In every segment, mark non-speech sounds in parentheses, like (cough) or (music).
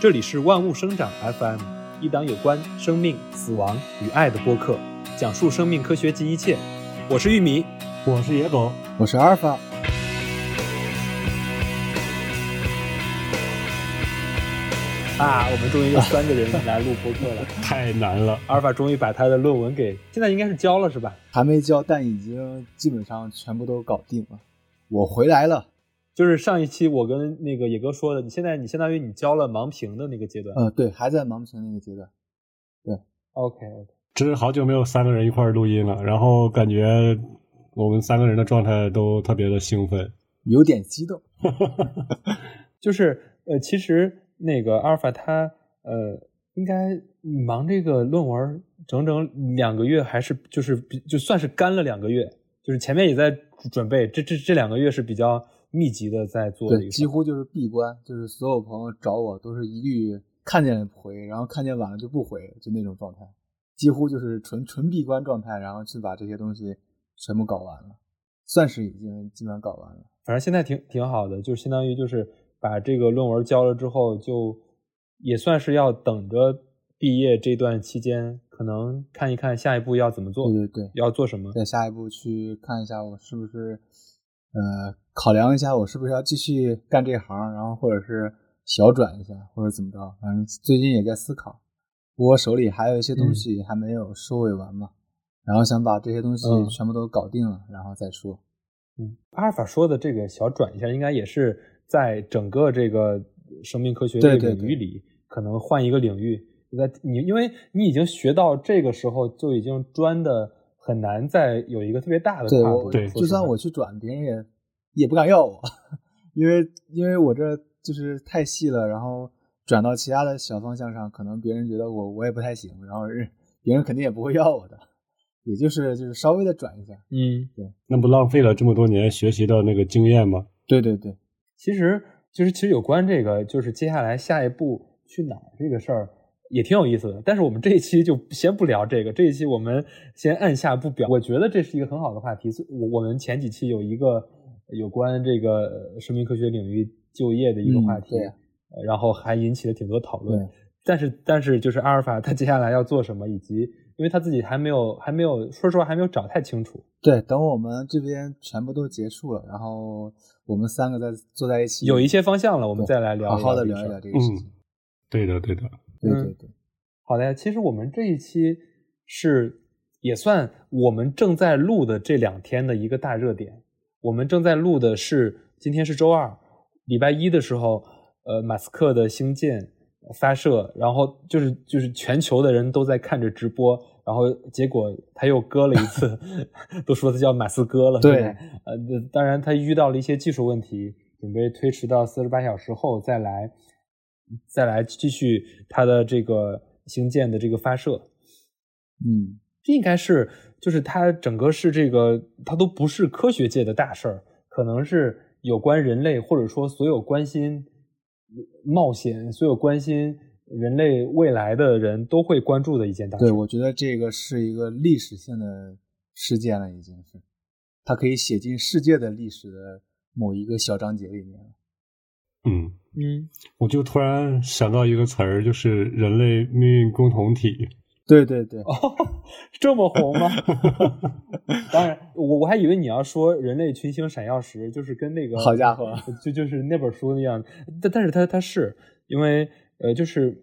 这里是万物生长 FM，一档有关生命、死亡与爱的播客，讲述生命科学及一切。我是玉米，我是野狗，我是阿尔法。啊，我们终于有三个人来录播客了，(laughs) 太难了。阿尔法终于把他的论文给，现在应该是交了是吧？还没交，但已经基本上全部都搞定了。我回来了。就是上一期我跟那个野哥说的，你现在你相当于你交了盲评的那个阶段。嗯，对，还在盲评那个阶段。对，OK OK。真是好久没有三个人一块录音了，然后感觉我们三个人的状态都特别的兴奋，有点激动。(laughs) (laughs) 就是呃，其实那个阿尔法他呃，应该忙这个论文整整两个月，还是就是就算是干了两个月，就是前面也在准备，这这这两个月是比较。密集的在做，对，几乎就是闭关，就是所有朋友找我都是一律看见回，然后看见晚了就不回，就那种状态，几乎就是纯纯闭关状态，然后去把这些东西全部搞完了，算是已经基本上搞完了。反正现在挺挺好的，就相当于就是把这个论文交了之后，就也算是要等着毕业这段期间，可能看一看下一步要怎么做，对对对，要做什么，在下一步去看一下我是不是。呃，考量一下我是不是要继续干这行，然后或者是小转一下，或者怎么着，反正最近也在思考。不过手里还有一些东西还没有收尾完嘛，然后想把这些东西全部都搞定了，然后再说。嗯，阿尔法说的这个小转一下，应该也是在整个这个生命科学这个领域里，可能换一个领域。在你因为你已经学到这个时候，就已经专的。很难再有一个特别大的跨度。对，就算我去转，别人也也不敢要我，(laughs) 因为因为我这就是太细了。然后转到其他的小方向上，可能别人觉得我我也不太行，然后别人肯定也不会要我的。也就是就是稍微的转一下。嗯，对，那不浪费了这么多年学习的那个经验吗？对对对，其实就是其实有关这个，就是接下来下一步去哪这个事儿。也挺有意思的，但是我们这一期就先不聊这个，这一期我们先按下不表。我觉得这是一个很好的话题。我我们前几期有一个有关这个生命科学领域就业的一个话题，然后还引起了挺多讨论。但是但是就是阿尔法他接下来要做什么，以及因为他自己还没有还没有说实话还没有找太清楚。对，等我们这边全部都结束了，然后我们三个再坐在一起，有一些方向了，我们再来聊好好的聊一聊这个事情。对的，对的。对对对，好的呀。其实我们这一期是也算我们正在录的这两天的一个大热点。我们正在录的是今天是周二，礼拜一的时候，呃，马斯克的星舰发射，然后就是就是全球的人都在看着直播，然后结果他又割了一次，(laughs) 都说他叫马斯哥了。对，呃，当然他遇到了一些技术问题，准备推迟到四十八小时后再来。再来继续它的这个星舰的这个发射，嗯，这应该是就是它整个是这个它都不是科学界的大事儿，可能是有关人类或者说所有关心冒险、所有关心人类未来的人都会关注的一件大事。对，我觉得这个是一个历史性的事件了，已经是它可以写进世界的历史的某一个小章节里面了。嗯。嗯，我就突然想到一个词儿，就是人类命运共同体。对对对，哦，(laughs) 这么红吗？(laughs) 当然，我我还以为你要说人类群星闪耀时，就是跟那个好家伙，(laughs) 就就是那本书那样。但但是它它是因为呃，就是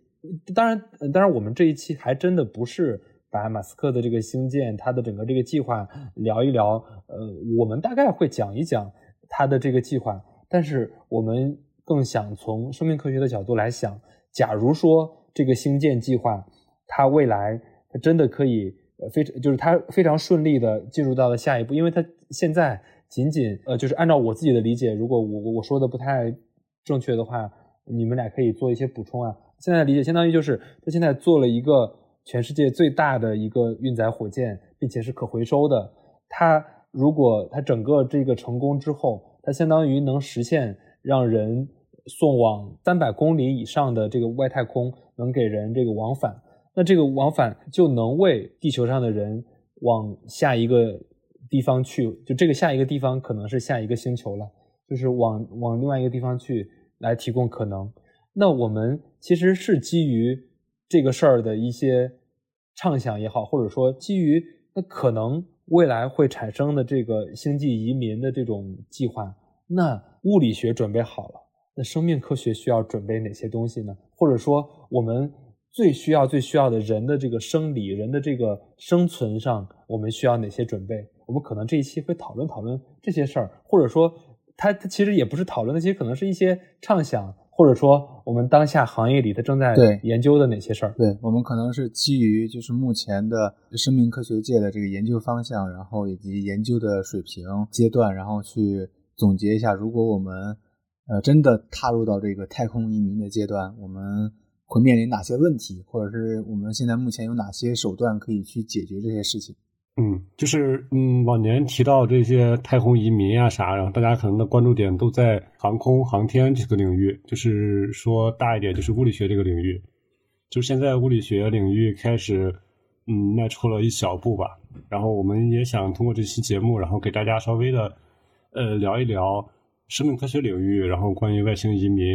当然当然，我们这一期还真的不是把马斯克的这个星舰，他的整个这个计划聊一聊。呃，我们大概会讲一讲他的这个计划，但是我们。更想从生命科学的角度来想，假如说这个星舰计划，它未来它真的可以呃非常就是它非常顺利的进入到了下一步，因为它现在仅仅呃就是按照我自己的理解，如果我我说的不太正确的话，你们俩可以做一些补充啊。现在的理解相当于就是它现在做了一个全世界最大的一个运载火箭，并且是可回收的。它如果它整个这个成功之后，它相当于能实现让人。送往三百公里以上的这个外太空，能给人这个往返，那这个往返就能为地球上的人往下一个地方去，就这个下一个地方可能是下一个星球了，就是往往另外一个地方去来提供可能。那我们其实是基于这个事儿的一些畅想也好，或者说基于那可能未来会产生的这个星际移民的这种计划，那物理学准备好了，那生命科学需要准备哪些东西呢？或者说我们最需要、最需要的人的这个生理、人的这个生存上，我们需要哪些准备？我们可能这一期会讨论讨论这些事儿，或者说它它其实也不是讨论的，其实可能是一些畅想。或者说，我们当下行业里它正在研究的哪些事儿？对我们可能是基于就是目前的生命科学界的这个研究方向，然后以及研究的水平阶段，然后去总结一下，如果我们呃真的踏入到这个太空移民的阶段，我们会面临哪些问题，或者是我们现在目前有哪些手段可以去解决这些事情？嗯，就是嗯，往年提到这些太空移民啊啥，然后大家可能的关注点都在航空航天这个领域，就是说大一点就是物理学这个领域，就现在物理学领域开始嗯迈出了一小步吧。然后我们也想通过这期节目，然后给大家稍微的呃聊一聊生命科学领域，然后关于外星移民，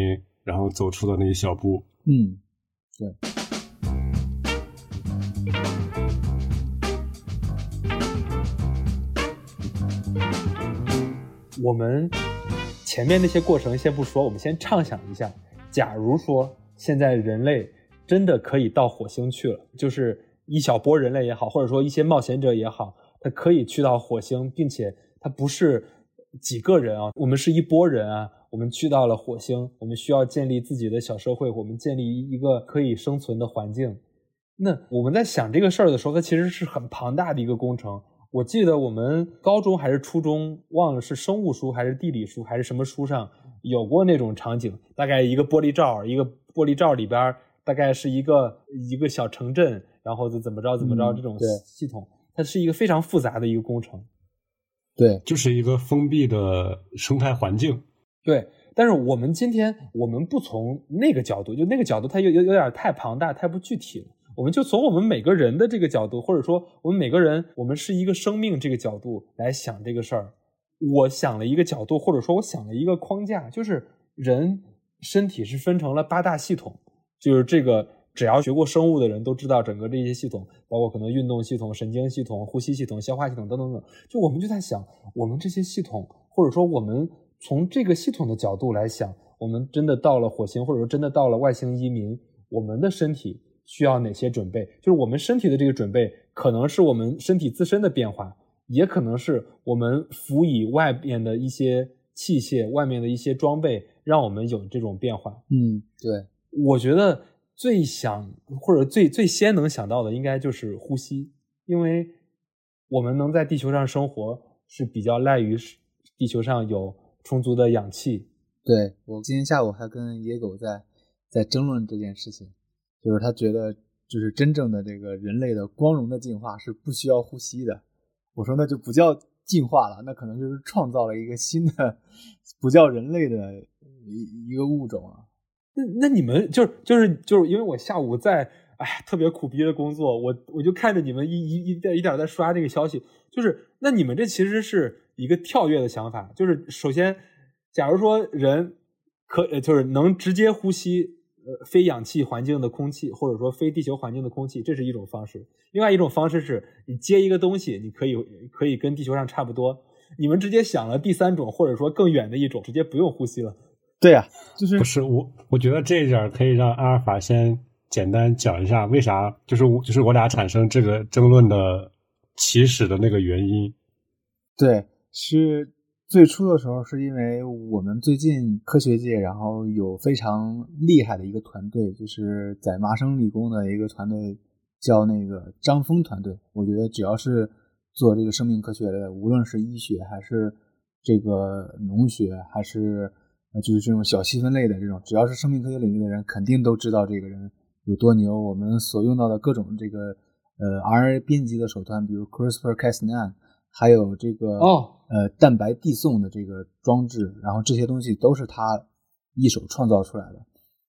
然后走出的那一小步。嗯，对。我们前面那些过程先不说，我们先畅想一下：假如说现在人类真的可以到火星去了，就是一小波人类也好，或者说一些冒险者也好，他可以去到火星，并且他不是几个人啊，我们是一波人啊，我们去到了火星，我们需要建立自己的小社会，我们建立一个可以生存的环境。那我们在想这个事儿的时候，它其实是很庞大的一个工程。我记得我们高中还是初中，忘了是生物书还是地理书还是什么书上有过那种场景，大概一个玻璃罩，一个玻璃罩里边大概是一个一个小城镇，然后就怎么着怎么着这种系统，它是一个非常复杂的一个工程。对，就是一个封闭的生态环境。对，但是我们今天我们不从那个角度，就那个角度它有有有点太庞大，太不具体了。我们就从我们每个人的这个角度，或者说我们每个人，我们是一个生命这个角度来想这个事儿。我想了一个角度，或者说我想了一个框架，就是人身体是分成了八大系统，就是这个只要学过生物的人都知道，整个这些系统，包括可能运动系统、神经系统、呼吸系统、消化系统等等等。就我们就在想，我们这些系统，或者说我们从这个系统的角度来想，我们真的到了火星，或者说真的到了外星移民，我们的身体。需要哪些准备？就是我们身体的这个准备，可能是我们身体自身的变化，也可能是我们辅以外面的一些器械、外面的一些装备，让我们有这种变化。嗯，对，我觉得最想或者最最先能想到的，应该就是呼吸，因为我们能在地球上生活，是比较赖于地球上有充足的氧气。对我今天下午还跟野狗在在争论这件事情。就是他觉得，就是真正的这个人类的光荣的进化是不需要呼吸的。我说那就不叫进化了，那可能就是创造了一个新的，不叫人类的一一个物种了。那那你们就是就是就是因为我下午在哎特别苦逼的工作，我我就看着你们一一一点一点在刷这个消息，就是那你们这其实是一个跳跃的想法，就是首先，假如说人可就是能直接呼吸。呃，非氧气环境的空气，或者说非地球环境的空气，这是一种方式。另外一种方式是你接一个东西，你可以可以跟地球上差不多。你们直接想了第三种，或者说更远的一种，直接不用呼吸了。对呀，就是不是我？我觉得这一点可以让阿尔法先简单讲一下，为啥就是我就是我俩产生这个争论的起始的那个原因。对，是。最初的时候，是因为我们最近科学界，然后有非常厉害的一个团队，就是在麻省理工的一个团队，叫那个张峰团队。我觉得只要是做这个生命科学的，无论是医学还是这个农学，还是就是这种小细分类的这种，只要是生命科学领域的人，肯定都知道这个人有多牛。我们所用到的各种这个呃 RNA 编辑的手段，比如 CRISPR-Cas9。还有这个哦，呃，蛋白递送的这个装置，然后这些东西都是他一手创造出来的。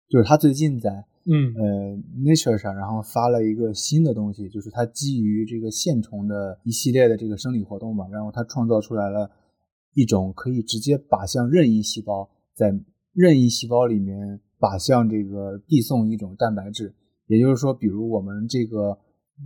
就是他最近在嗯呃 Nature 上，然后发了一个新的东西，就是他基于这个线虫的一系列的这个生理活动嘛，然后他创造出来了一种可以直接靶向任意细胞，在任意细胞里面靶向这个递送一种蛋白质，也就是说，比如我们这个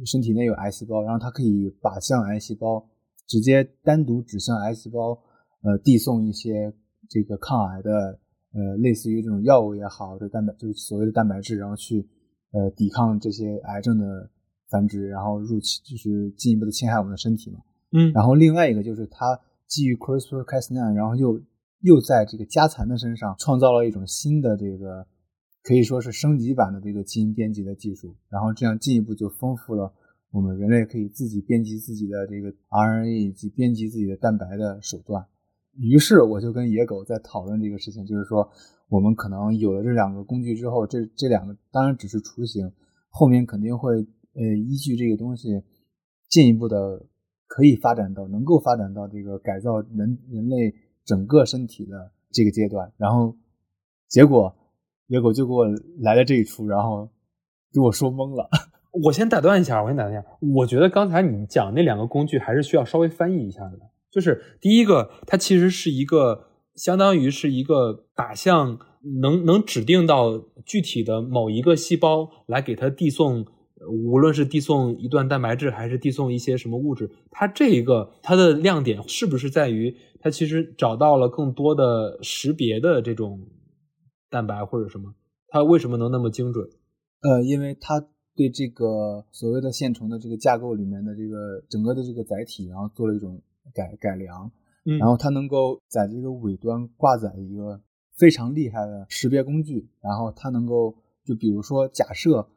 身体内有癌细胞，然后它可以靶向癌细胞，直接单独指向癌细胞，呃，递送一些这个抗癌的，呃，类似于这种药物也好，这蛋白就是所谓的蛋白质，然后去呃抵抗这些癌症的繁殖，然后入侵就是进一步的侵害我们的身体嘛。嗯，然后另外一个就是它基于 CRISPR-Cas9，然后又又在这个家蚕的身上创造了一种新的这个可以说是升级版的这个基因编辑的技术，然后这样进一步就丰富了我们人类可以自己编辑自己的这个 RNA 以及编辑自己的蛋白的手段。于是我就跟野狗在讨论这个事情，就是说我们可能有了这两个工具之后，这这两个当然只是雏形，后面肯定会呃依据这个东西进一步的可以发展到能够发展到这个改造人人类整个身体的这个阶段，然后结果野狗就给我来了这一出，然后给我说懵了。(laughs) 我先打断一下，我先打断一下。我觉得刚才你讲那两个工具还是需要稍微翻译一下的。就是第一个，它其实是一个相当于是一个靶向能能指定到具体的某一个细胞来给它递送，无论是递送一段蛋白质还是递送一些什么物质，它这一个它的亮点是不是在于它其实找到了更多的识别的这种蛋白或者什么？它为什么能那么精准？呃，因为它对这个所谓的线虫的这个架构里面的这个整个的这个载体，然后做了一种改改良，嗯然后它能够在这个尾端挂载一个非常厉害的识别工具，然后它能够就比如说假设，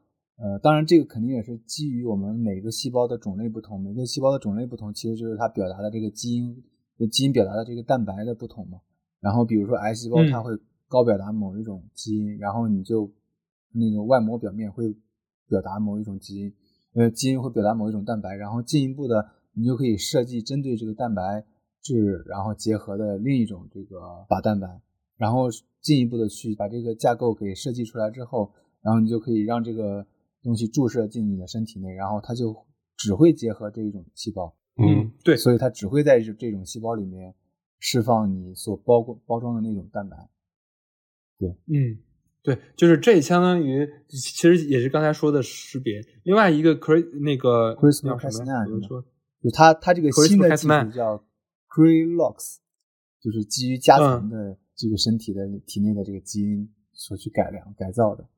呃，当然这个肯定也是基于我们每个细胞的种类不同，每个细胞的种类不同，其实就是它表达的这个基因，就基因表达的这个蛋白的不同嘛。然后比如说癌细胞嗯它会高表达某一种基因，然后你就那个外膜表面会表达某一种基因，呃，基因会表达某一种蛋白，然后进一步的你就可以设计针对这个蛋白质，然后结合的另一种这个靶蛋白，然后进一步的去把这个架构给设计出来之后，然后你就可以让这个东西注射进你的身体内，然后它就只会结合这一种细胞，嗯，对，所以它只会在这这种细胞里面释放你所包裹包装的那种蛋白。对嗯，对，就是这相当于其实也是刚才说的识别。另外一个 cri 那个 CRISPR 叫什么 Cas9 怎么说？就它它这个新的技术 CRISPR-Cas9 叫 CRILOX，就是基于家嗯蚕的这个身体的体内的这个基因所去改良改造的。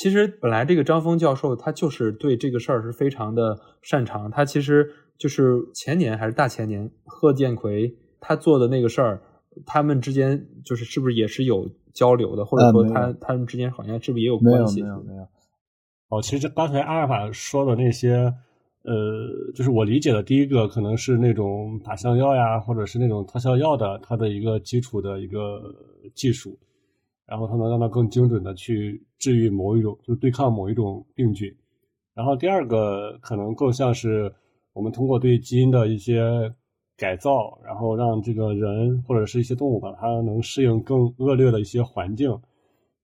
其实本来这个张峰教授他就是对这个事儿是非常的擅长。他其实就是前年还是大前年，贺建奎他做的那个事儿，他们之间就是是不是也是有交流的，或者说他、他们之间好像是不是也有没有关系？没有没有，哦，其实刚才阿尔法说的那些，呃，就是我理解的第一个可能是那种靶向药呀，或者是那种特效药的它的一个基础的一个技术，然后它能让它更精准的去治愈某一种，就对抗某一种病菌。然后第二个可能更像是我们通过对基因的一些改造，然后让这个人或者是一些动物吧，它能适应更恶劣的一些环境。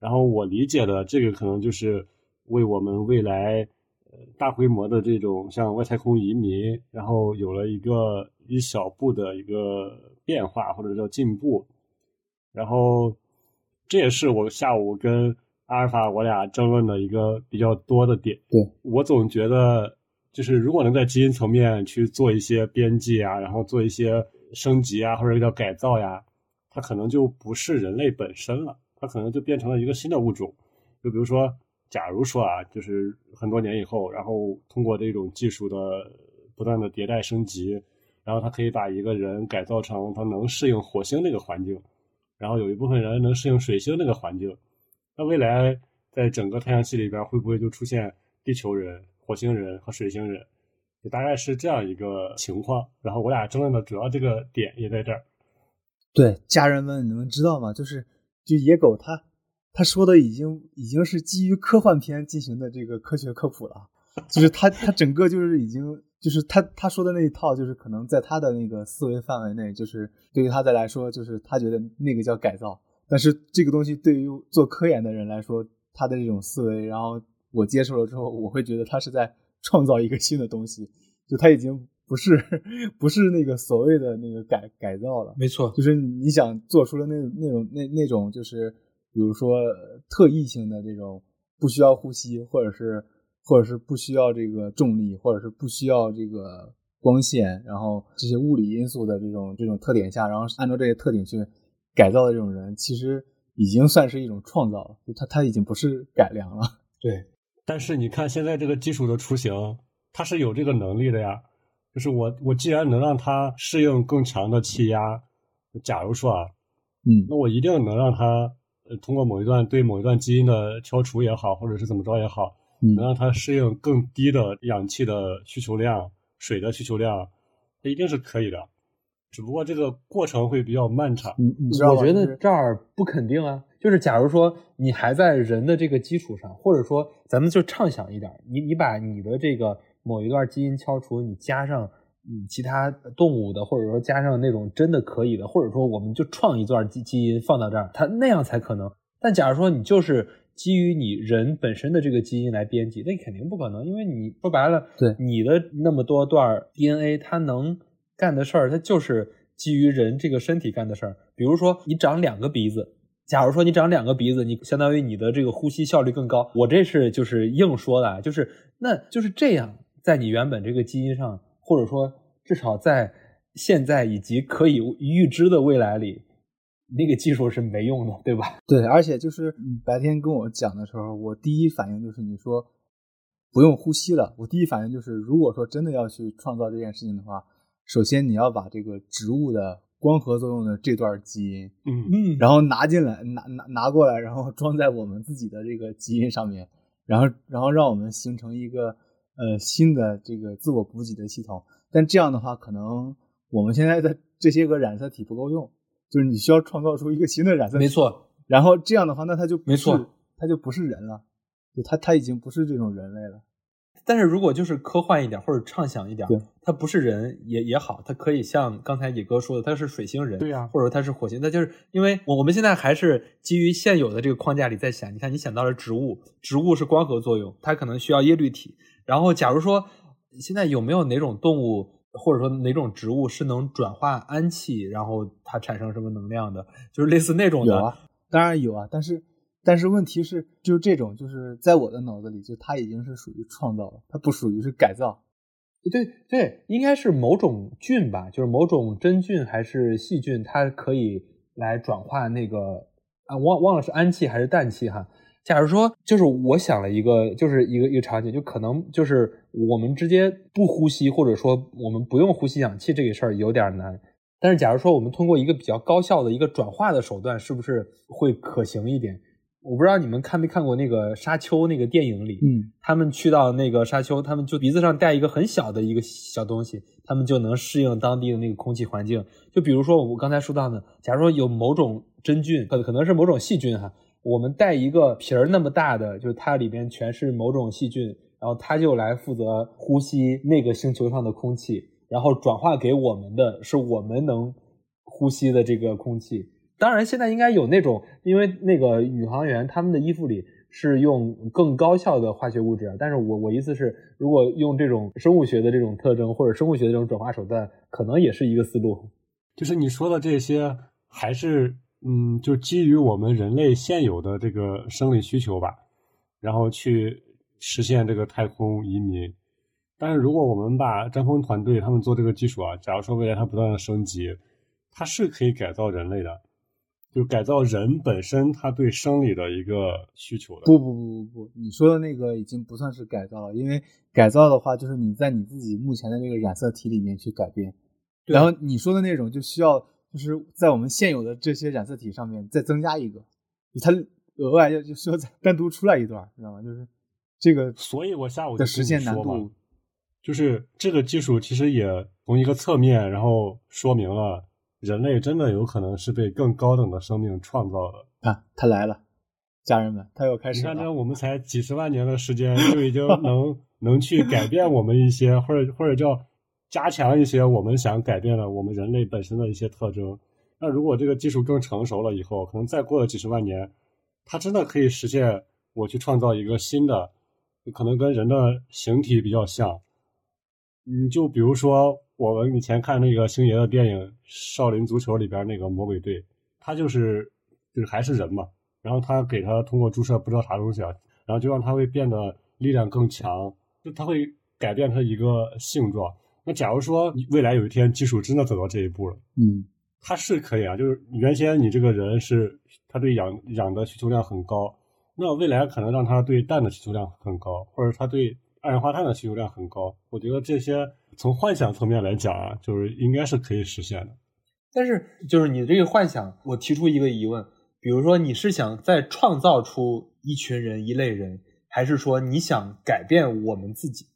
然后我理解的这个可能就是为我们未来呃大规模的这种像外太空移民，然后有了一个一小步的一个变化或者叫进步。然后这也是我下午跟阿尔法我俩争论的一个比较多的点。对我总觉得，就是如果能在基因层面去做一些编辑啊，然后做一些升级啊，或者叫改造呀，它可能就不是人类本身了，它可能就变成了一个新的物种。就比如说，假如说啊，就是很多年以后，然后通过这种技术的不断的迭代升级，然后它可以把一个人改造成他能适应火星那个环境，然后有一部分人能适应水星那个环境。那未来在整个太阳系里边，会不会就出现地球人、火星人和水星人？就大概是这样一个情况。然后我俩争论的主要这个点也在这儿。对，家人们，你们知道吗？就是就野狗他他说的已经已经是基于科幻片进行的这个科学科普了，就是他他整个就是已经就是他他说的那一套，就是可能在他的那个思维范围内，就是对于他的来说，就是他觉得那个叫改造，但是这个东西对于做科研的人来说，他的这种思维，然后我接受了之后，我会觉得他是在创造一个新的东西，就他已经不是 (laughs) 不是那个所谓的那个改改造了，没错，就是你想做出了那那种那那种就是比如说特异性的这种不需要呼吸，或者是或者是不需要这个重力，或者是不需要这个光线，然后这些物理因素的这种这种特点下，然后按照这些特点去改造的这种人，其实已经算是一种创造了，就他他已经不是改良了。(laughs) 对，但是你看现在这个基础的雏形，它是有这个能力的呀。就是我我既然能让它适应更强的气压，假如说啊，嗯那我一定能让它呃通过某一段对某一段基因的敲除也好，或者是怎么着也好，嗯能让它适应更低的氧气的需求量、水的需求量，它一定是可以的。只不过这个过程会比较漫长。你你知道吧？我觉得这儿不肯定啊。就是假如说你还在人的这个基础上，或者说咱们就畅想一点，你你把你的这个某一段基因敲除，你加上嗯其他动物的，或者说加上那种真的可以的，或者说我们就创一段基基因放到这儿，它那样才可能。但假如说你就是基于你人本身的这个基因来编辑，那肯定不可能，因为你说白了，对你的那么多段 DNA，它能干的事儿，它就是基于人这个身体干的事儿。比如说你长两个鼻子，假如说你长两个鼻子，你相当于你的这个呼吸效率更高。我这是就是硬说的，啊，就是那就是这样，在你原本这个基因上，或者说至少在现在以及可以预知的未来里，那个技术是没用的，对吧？(laughs) 对，而且就是你白天跟我讲的时候，我第一反应就是你说不用呼吸了，我第一反应就是，如果说真的要去创造这件事情的话，首先你要把这个植物的光合作用的这段基因，嗯，嗯然后拿进来，拿拿拿过来，然后装在我们自己的这个基因上面，然后然后让我们形成一个呃新的这个自我补给的系统。但这样的话，可能我们现在的这些个染色体不够用，就是你需要创造出一个新的染色体。没。错，然后这样的话，那它就没错，它就不是人了，就它它已经不是这种人类了。但是如果就是科幻一点或者畅想一点对，它不是人也也好，它可以像刚才野哥说的，它是水星人，对呀或者说它是火星，那就是因为我我们现在还是基于现有的这个框架里在想，你看你想到了植物，植物是光合作用，它可能需要叶绿体，然后假如说现在有没有哪种动物或者说哪种植物是能转化氨气，然后它产生什么能量的，就是类似那种的，有啊，当然有啊，但是但是问题是，就是这种，就是在我的脑子里，就它已经是属于创造了，它不属于是改造。对对，应该是某种菌吧，就是某种真菌还是细菌，它可以来转化那个啊，忘忘了是氨气还是氮气哈。假如说，就是我想了一个，就是一个一个场景，就可能就是我们直接不呼吸，或者说我们不用呼吸氧气这个事儿有点难。但是假如说我们通过一个比较高效的一个转化的手段，是不是会可行一点？我不知道你们看没看过那个《沙丘》那个电影里，嗯，他们去到那个沙丘，他们就鼻子上带一个很小的一个小东西，他们就能适应当地的那个空气环境。就比如说我刚才说到的，假如说有某种真菌，可可能是某种细菌哈，我们带一个皮儿那么大的，就它里边全是某种细菌，然后它就来负责呼吸那个星球上的空气，然后转化给我们的是我们能呼吸的这个空气。当然，现在应该有那种，因为那个宇航员他们的衣服里是用更高效的化学物质，但是我我意思是，如果用这种生物学的这种特征或者生物学的这种转化手段，可能也是一个思路。就是你说的这些，还是嗯，就基于我们人类现有的这个生理需求吧，然后去实现这个太空移民。但是如果我们把张峰团队他们做这个技术啊，假如说未来它不断的升级，它是可以改造人类的，就改造人本身他对生理的一个需求的。不不不不不，你说的那个已经不算是改造了，因为改造的话，就是你在你自己目前的这个染色体里面去改变，然后你说的那种就需要就是在我们现有的这些染色体上面再增加一个，它额外要就需要再单独出来一段，知道吗？就是这个所以我下午就的实现难度，就是这个技术其实也从一个侧面，然后说明了人类真的有可能是被更高等的生命创造的。啊，他来了，家人们，他又开你看，这始了。我们才几十万年的时间，就已经能 (laughs) 能去改变我们一些，或者或者叫加强一些我们想改变的我们人类本身的一些特征。那如果这个技术更成熟了以后，可能再过了几十万年，它真的可以实现我去创造一个新的，可能跟人的形体比较像。你，就比如说我们以前看那个星爷的电影《少林足球》里边那个魔鬼队，他就是就是还是人嘛，然后他给他通过注射不知道啥东西啊，然后就让他会变得力量更强，就他会改变他一个性状。那假如说未来有一天技术真的走到这一步了，嗯，它是可以啊，就是原先你这个人是他对氧氧的需求量很高，那未来可能让他对氮的需求量很高，或者他对二氧化碳的需求量很高。我觉得这些从幻想层面来讲啊，就是应该是可以实现的。但是就是你这个幻想，我提出一个疑问，比如说你是想再创造出一群人、一类人，还是说你想改变我们自己？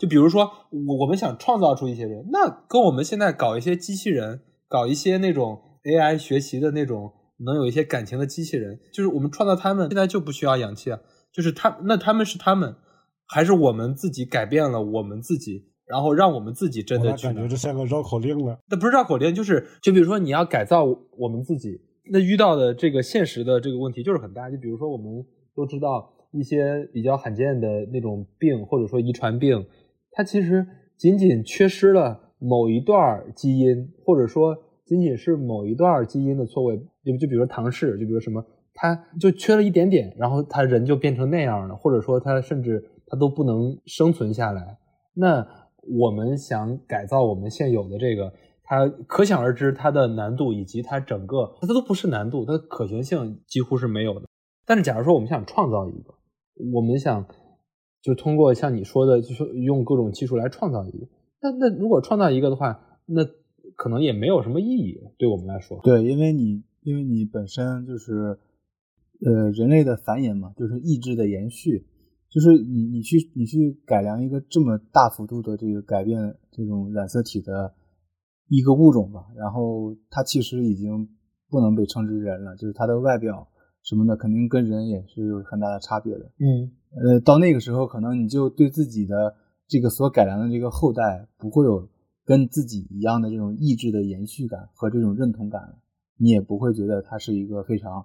就比如说我我们想创造出一些人，那跟我们现在搞一些机器人，搞一些那种 AI 学习的那种能有一些感情的机器人，就是我们创造他们，现在就不需要氧气啊，就是他那他们是他们，还是我们自己改变了我们自己，然后让我们自己真的去感觉这像个绕口令呢。那不是绕口令，就是就比如说你要改造我们自己，那遇到的这个现实的这个问题就是很大。就比如说我们都知道一些比较罕见的那种病，或者说遗传病，它其实仅仅缺失了某一段基因，或者说仅仅是某一段基因的错位。就就比如说唐氏，就比如什么，它就缺了一点点，然后他人就变成那样了，或者说他甚至他都不能生存下来。那我们想改造我们现有的这个，它可想而知它的难度以及它整个它都不是难度，它的可行性几乎是没有的。但是假如说我们想创造一个，我们想就通过像你说的，就是用各种技术来创造一个，那那如果创造一个的话，那可能也没有什么意义对我们来说。对，因为你因为你本身就是呃人类的繁衍嘛，就是意志的延续。就是你，你去，你去改良一个这么大幅度的这个改变这种染色体的一个物种吧，然后它其实已经不能被称之人了，就是它的外表什么的肯定跟人也是有很大的差别的。嗯，呃，到那个时候，可能你就对自己的这个所改良的这个后代不会有跟自己一样的这种意志的延续感和这种认同感了，你也不会觉得它是一个非常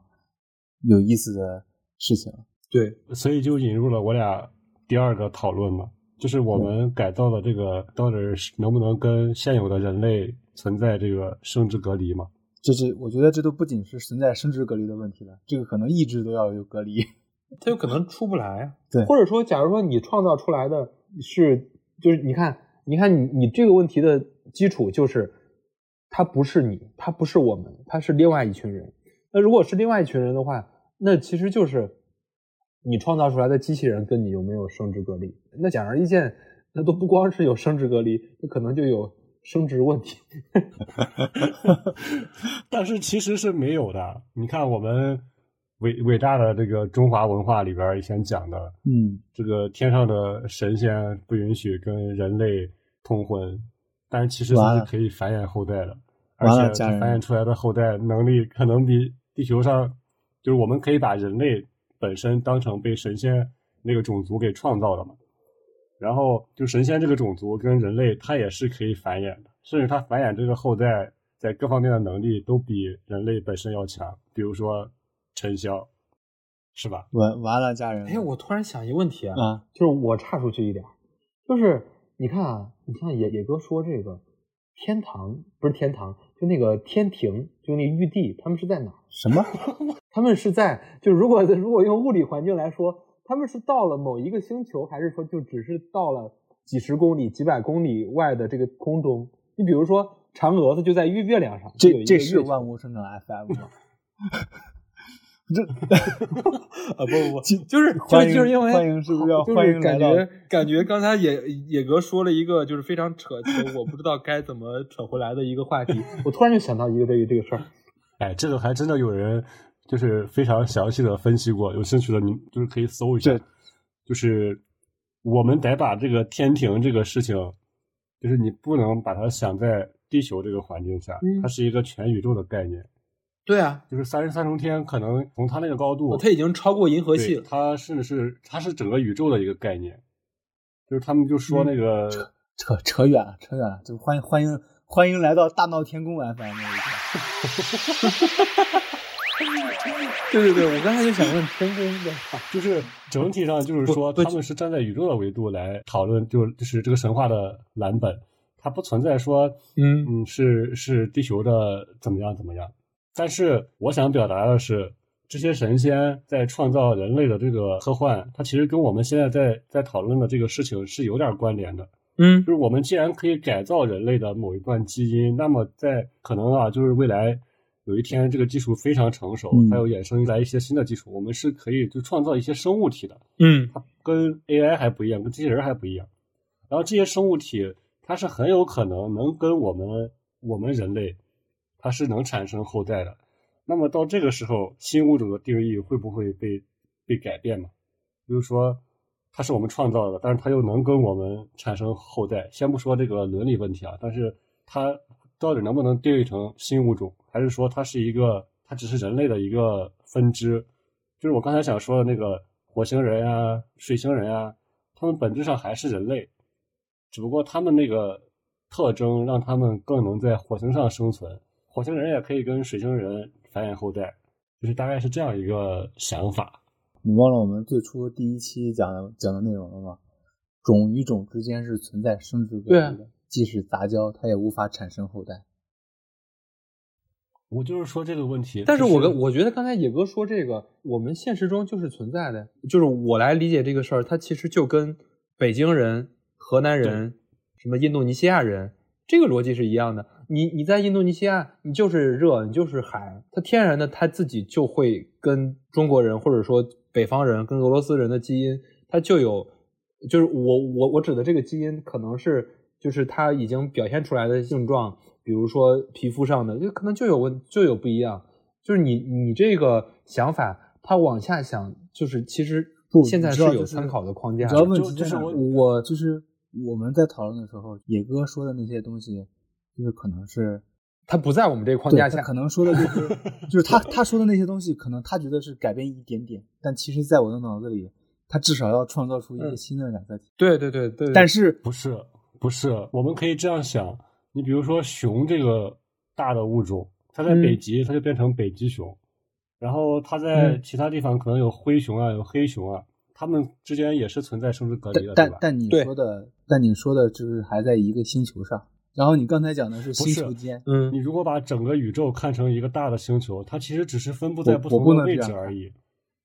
有意思的事情。对，所以就引入了我俩第二个讨论嘛，就是我们改造的这个到底能不能跟现有的人类存在这个生殖隔离嘛？这是我觉得这都不仅是存在生殖隔离的问题了，这个可能意志都要有隔离，它有可能出不来。对，或者说，假如说你创造出来的是，就是你看，你看你你这个问题的基础就是，它不是你，它不是我们，它是另外一群人。那如果是另外一群人的话，那其实就是。你创造出来的机器人跟你有没有生殖隔离？那显而易见，那都不光是有生殖隔离，那可能就有生殖问题。(laughs) 但是其实是没有的。你看我们伟伟大的这个中华文化里边以前讲的，嗯，这个天上的神仙不允许跟人类通婚，但其实它是可以繁衍后代的，而且繁衍出来的后代能力可能比地球上，就是我们可以把人类。本身当成被神仙那个种族给创造的嘛，然后就神仙这个种族跟人类，它也是可以繁衍的，甚至它繁衍这个后代，在各方面的能力都比人类本身要强。比如说沉香，是吧？完完了，家人。哎，我突然想一个问题啊，啊就是我岔出去一点，就是你看啊，你像野野哥说这个天堂不是天堂，就那个天庭，就那玉帝，他们是在哪？(laughs) 什么？他们是在就如果 (laughs) 如果用物理环境来说，他们是到了某一个星球，还是说就只是到了几十公里、几百公里外的这个空中？你比如说嫦娥，它就在月月亮上。这这是万物生长 FM 吗？(laughs) 这啊不不不，就是欢迎就是因为欢迎是不是要欢迎感觉感觉刚才野野哥说了一个就是非常扯球，我不知道该怎么扯回来的一个话题，(laughs) 我突然就想到一个这个这个事儿。哎，这个还真的有人就是非常详细的分析过，有兴趣的你就是可以搜一下。就是我们得把这个天庭这个事情，就是你不能把它想在地球这个环境下，嗯、它是一个全宇宙的概念。对啊，就是三十三重天，可能从它那个高度，它已经超过银河系了。它甚至是它是整个宇宙的一个概念。就是他们就说那个、(laughs) 嗯、扯扯扯远了，扯远了，就欢迎欢迎。欢迎来到大闹天宫 FM (laughs) (laughs) 对对对，我刚才就想问天宫的，就是整体上就是说，他们是站在宇宙的维度来讨论，就就是这个神话的蓝本，它不存在说，嗯嗯，是是地球的怎么样怎么样。但是我想表达的是，这些神仙在创造人类的这个科幻，它其实跟我们现在在在讨论的这个事情是有点关联的。嗯就是我们既然可以改造人类的某一段基因，那么在可能啊，就是未来有一天这个技术非常成熟，嗯还有衍生出来一些新的技术，我们是可以就创造一些生物体的。嗯它跟 AI 还不一样，跟机器人还不一样。然后这些生物体，它是很有可能能跟我们我们人类，它是能产生后代的。那么到这个时候，新物种的定义会不会被被改变嘛？比如说，它是我们创造的，但是它又能跟我们产生后代。先不说这个伦理问题啊，但是它到底能不能定义成新物种，还是说它是一个，它只是人类的一个分支？就是我刚才想说的那个火星人啊、水星人啊，他们本质上还是人类，只不过他们那个特征让他们更能在火星上生存。火星人也可以跟水星人繁衍后代，就是大概是这样一个想法。你忘了我们最初第一期讲的讲的内容了吗？种与种之间是存在生殖隔离的，即使杂交，它也无法产生后代。我就是说这个问题，但是我跟我觉得刚才野哥说这个，我们现实中就是存在的，就是我来理解这个事儿，它其实就跟北京人、河南人、什么印度尼西亚人这个逻辑是一样的。你你在印度尼西亚，你就是热，你就是海，它天然的它自己就会跟中国人或者说北方人跟俄罗斯人的基因，它就有，就是我我我指的这个基因可能是就是它已经表现出来的症状，比如说皮肤上的，就可能就有问就有不一样。就是你你这个想法，它往下想，就是其实现在是有参考的框架主要问题就是我就是我们在讨论的时候，野哥说的那些东西，就是可能是他不在我们这个框对架下，可能说的就是 (laughs) 就是他他说的那些东西，可能他觉得是改变一点点，但其实在我的脑子里，他至少要创造出一个嗯新的染色体。对对对对，但是不是不是，我们可以这样想，你比如说熊这个大的物种，它在嗯北极它就变成北极熊，然后它在嗯其他地方可能有灰熊啊，有黑熊啊，它们之间也是存在生殖隔离的，对吧？但你说的，但你说的就是还在一个星球上，然后你刚才讲的是星是球间，嗯你如果把整个宇宙看成一个大的星球，它其实只是分布在不同的位置而已。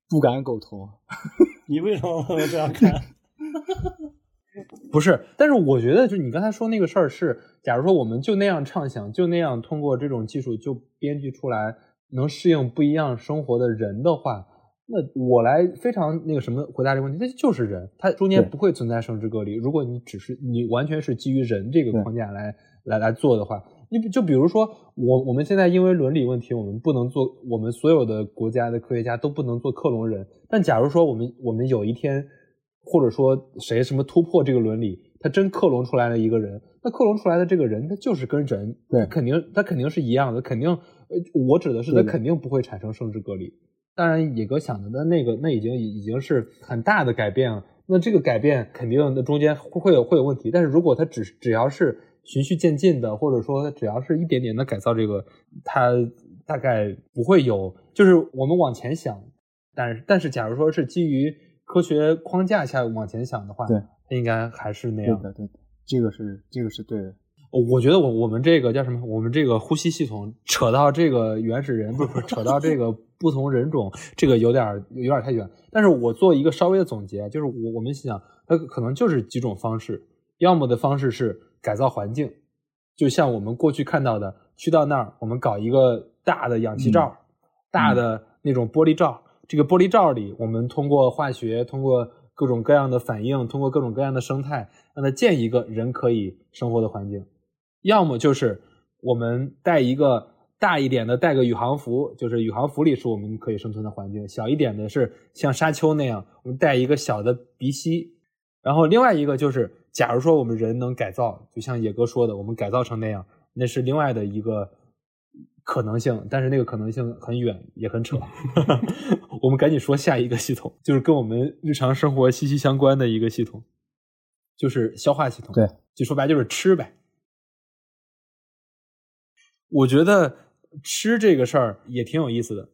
不敢苟同。(laughs) 你为什么这样看？(laughs) 不是，但是我觉得，就你刚才说那个事儿是，假如说我们就那样畅想，就那样通过这种技术就编辑出来能适应不一样生活的人的话，那我来非常那个什么回答这个问题，那就是人，它中间不会存在生殖隔离。如果你只是你完全是基于人这个框架来来来做的话，你比就比如说我我们现在因为伦理问题，我们不能做，我们所有的国家的科学家都不能做克隆人。但假如说我们我们有一天，或者说谁什么突破这个伦理，他真克隆出来了一个人，那克隆出来的这个人，他就是跟人，对他肯定他肯定是一样的，肯定，呃，我指的是他肯定不会产生生殖隔离。当然，野哥想的的那个，那已经已经是很大的改变了。那这个改变肯定那中间会会有会有问题，但是如果他只只要是循序渐进的，或者说他只要是一点点的改造这个，他大概不会有，就是我们往前想，但是但是假如说是基于科学框架下往前想的话，对，它应该还是那样。对的，对的，这个是这个是对的。我觉得我我们这个叫什么？我们这个呼吸系统扯到这个原始人，不是扯到这个不同人种，这个有点儿有点儿太远。但是我做一个稍微的总结，就是我我们想，它可能就是几种方式，要么的方式是改造环境，就像我们过去看到的，去到那儿我们搞一个大的氧气罩，大的那种玻璃罩，这个玻璃罩里我们通过化学，通过各种各样的反应，通过各种各样的生态，让它建一个人可以生活的环境。要么就是我们带一个大一点的，带个宇航服，就是宇航服里是我们可以生存的环境；小一点的是像沙丘那样，我们带一个小的鼻息。然后另外一个就是，假如说我们人能改造，就像野哥说的，我们改造成那样，那是另外的一个可能性，但是那个可能性很远，也很扯。(laughs) 我们赶紧说下一个系统，就是跟我们日常生活息息相关的一个系统，就是消化系统。对，就说白就是吃呗。我觉得吃这个事儿也挺有意思的，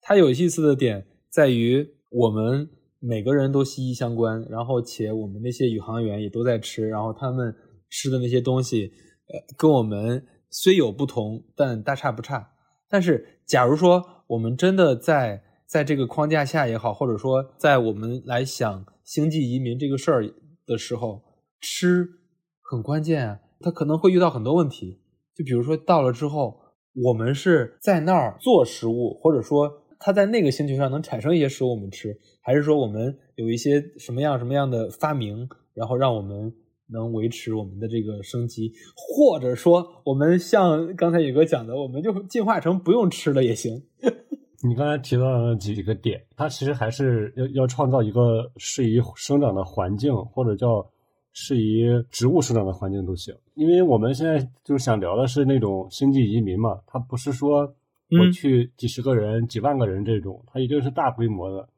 它有意思的点在于我们每个人都息息相关，然后且我们那些宇航员也都在吃，然后他们吃的那些东西，呃，跟我们虽有不同，但大差不差。但是，假如说我们真的在在这个框架下也好，或者说在我们来想星际移民这个事儿的时候，吃很关键啊，它可能会遇到很多问题。就比如说到了之后，我们是在那儿做食物，或者说它在那个星球上能产生一些食物我们吃，还是说我们有一些什么样什么样的发明，然后让我们能维持我们的这个生机，或者说我们像刚才宇哥讲的，我们就进化成不用吃了也行。(laughs) 你刚才提到了几个点，它其实还是要要创造一个适宜生长的环境，或者叫适宜植物生长的环境都行。因为我们现在就是想聊的是那种星际移民嘛，它不是说我去几十个人、几万个人这种，它一定是大规模的、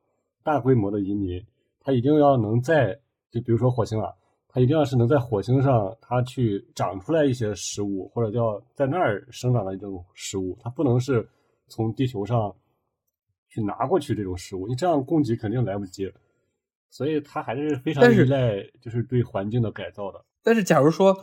大规模的移民，它一定要能在就比如说火星啊，它一定要是能在火星上它去长出来一些食物，或者叫在那儿生长的一种食物，它不能是从地球上。去拿过去这种食物，你这样供给肯定来不及，所以它还是非常依赖就是对环境的改造的。但是，假如说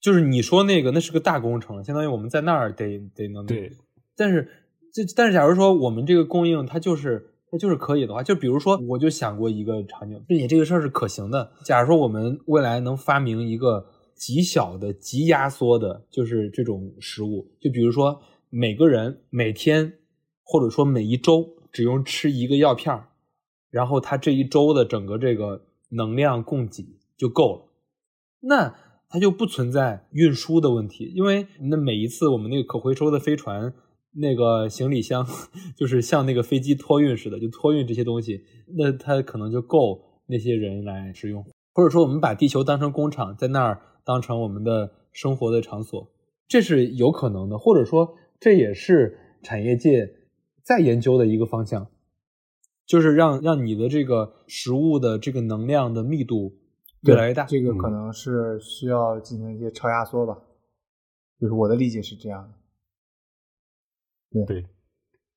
就是你说那个，那是个大工程，相当于我们在那儿得得能对。但是，这但是，假如说我们这个供应它就是它就是可以的话，就比如说，我就想过一个场景，并且这个事儿是可行的。假如说我们未来能发明一个极小的、极压缩的，就是这种食物，就比如说每个人每天或者说每一周。只用吃一个药片然后他这一周的整个这个能量供给就够了，那它就不存在运输的问题，因为那每一次我们那个可回收的飞船那个行李箱 (laughs) 就是像那个飞机托运似的，就托运这些东西，那它可能就够那些人来使用，或者说我们把地球当成工厂，在那儿当成我们的生活的场所，这是有可能的，或者说这也是产业界。在研究的一个方向，就是让让你的这个食物的这个能量的密度越来越大。这个可能是需要进行一些超压缩吧，就是我的理解是这样的。对，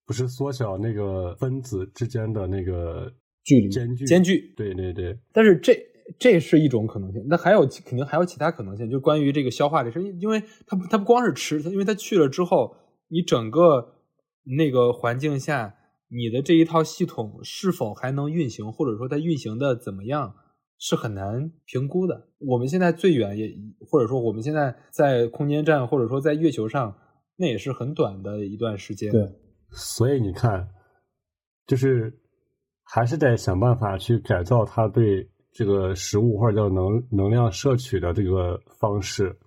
不是缩小那个分子之间的那个距离间距，间距。对对对。但是这这是一种可能性，那还有肯定还有其他可能性，就关于这个消化这事，因为它它不光是吃，它因为它去了之后，你整个。那个环境下，你的这一套系统是否还能运行，或者说它运行的怎么样，是很难评估的。我们现在最远也，或者说我们现在在空间站，或者说在月球上，那也是很短的一段时间。对，所以你看，就是还是得想办法去改造它对这个食物或者叫能能量摄取的这个方式。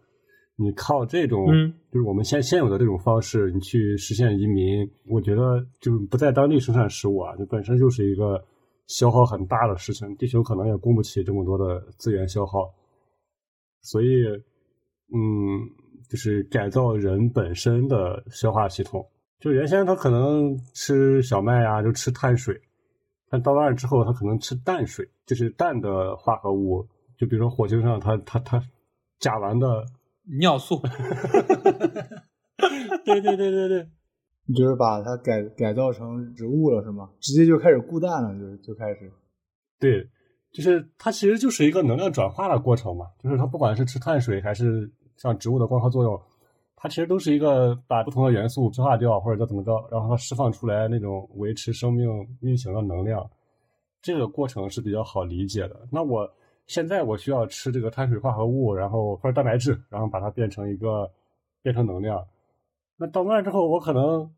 你靠这种，就是我们现现有的这种方式，你去实现移民，我觉得就是不在当地生产食物啊，就本身就是一个消耗很大的事情，地球可能也供不起这么多的资源消耗。所以，嗯，就是改造人本身的消化系统。就原先他可能吃小麦呀，就吃碳水，但到那儿之后，他可能吃淡水，就是氮的化合物。就比如说火星上，他他他甲烷的。尿素，对对对对对，你就是把它改改造成植物了是吗？直接就开始固氮了，就就开始。对，就是它其实就是一个能量转化的过程嘛，就是它不管是吃碳水还是像植物的光合作用，它其实都是一个把不同的元素催化掉或者叫怎么着，然后它释放出来那种维持生命运行的能量，这个过程是比较好理解的。那我。现在我需要吃这个碳水化合物，然后或者蛋白质，然后把它变成一个变成能量。那到那之后，我可能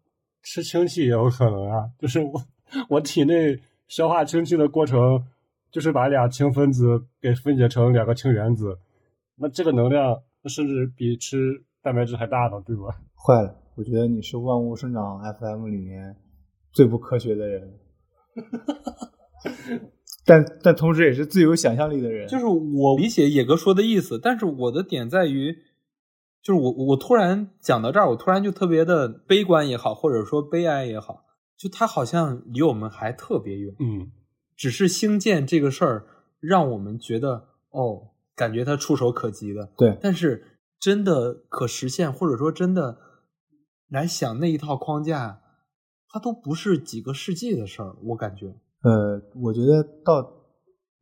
吃氢气也有可能啊，就是我 (laughs) 我体内消化氢气的过程，就是把俩氢分子给分解成两个氢原子。那这个能量甚至比吃蛋白质还大呢，对吧？坏了，我觉得你是万物生长 FM 里面最不科学的人。但但同时也是最有想象力的人。就是我理解野哥说的意思，但是我的点在于，就是我我突然讲到这儿，我突然就特别的悲观也好，或者说悲哀也好，就他好像离我们还特别远。嗯，只是兴建这个事儿让我们觉得哦，感觉它触手可及的。对，但是真的可实现，或者说真的来想那一套框架，它都不是几个世纪的事儿，我感觉。呃，我觉得到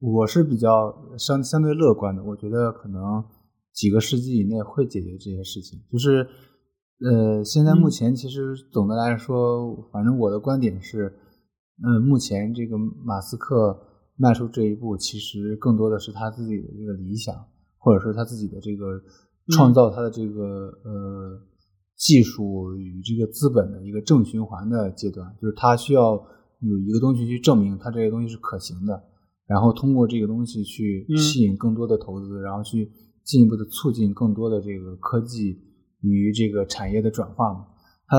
我是比较相相对乐观的。我觉得可能几个世纪以内会解决这些事情。就是呃，现在目前其实总的来说，反正我的观点是，嗯，目前这个马斯克迈出这一步，其实更多的是他自己的这个理想，或者说他自己的这个创造他的这个呃技术与这个资本的一个正循环的阶段，就是他需要有一个东西去证明它这个东西是可行的，然后通过这个东西去吸引更多的投资，然后去进一步的促进更多的这个科技与这个产业的转化嘛。它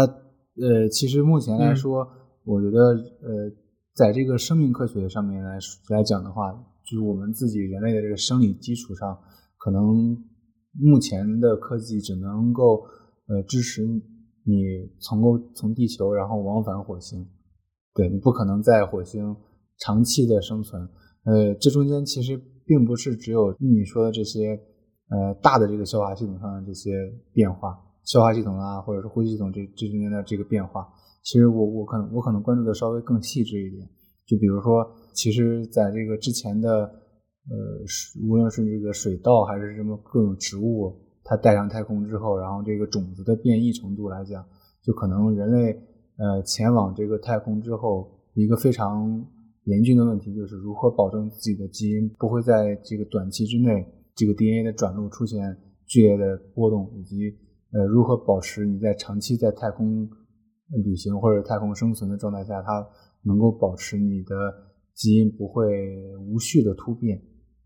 呃，其实目前来说。我觉得，呃，在这个生命科学上面来来讲的话，就是我们自己人类的这个生理基础上，可能目前的科技只能够呃支持你从够从地球然后往返火星，对你不可能在火星长期的生存。呃，这中间其实并不是只有你说的这些呃大的这个消化系统上的这些变化，消化系统啊，或者是呼吸系统这这中间的这个变化。其实我我可能我可能关注的稍微更细致一点，就比如说，其实在这个之前的，呃，无论是这个水稻还是什么各种植物，它带上太空之后，然后这个种子的变异程度来讲，就可能人类呃前往这个太空之后，一个非常严峻的问题就是如何保证自己的基因不会在这个短期之内，这个 DNA 的转录出现剧烈的波动，以及呃如何保持你在长期在太空。旅行或者太空生存的状态下，它能够保持你的基因不会无序的突变，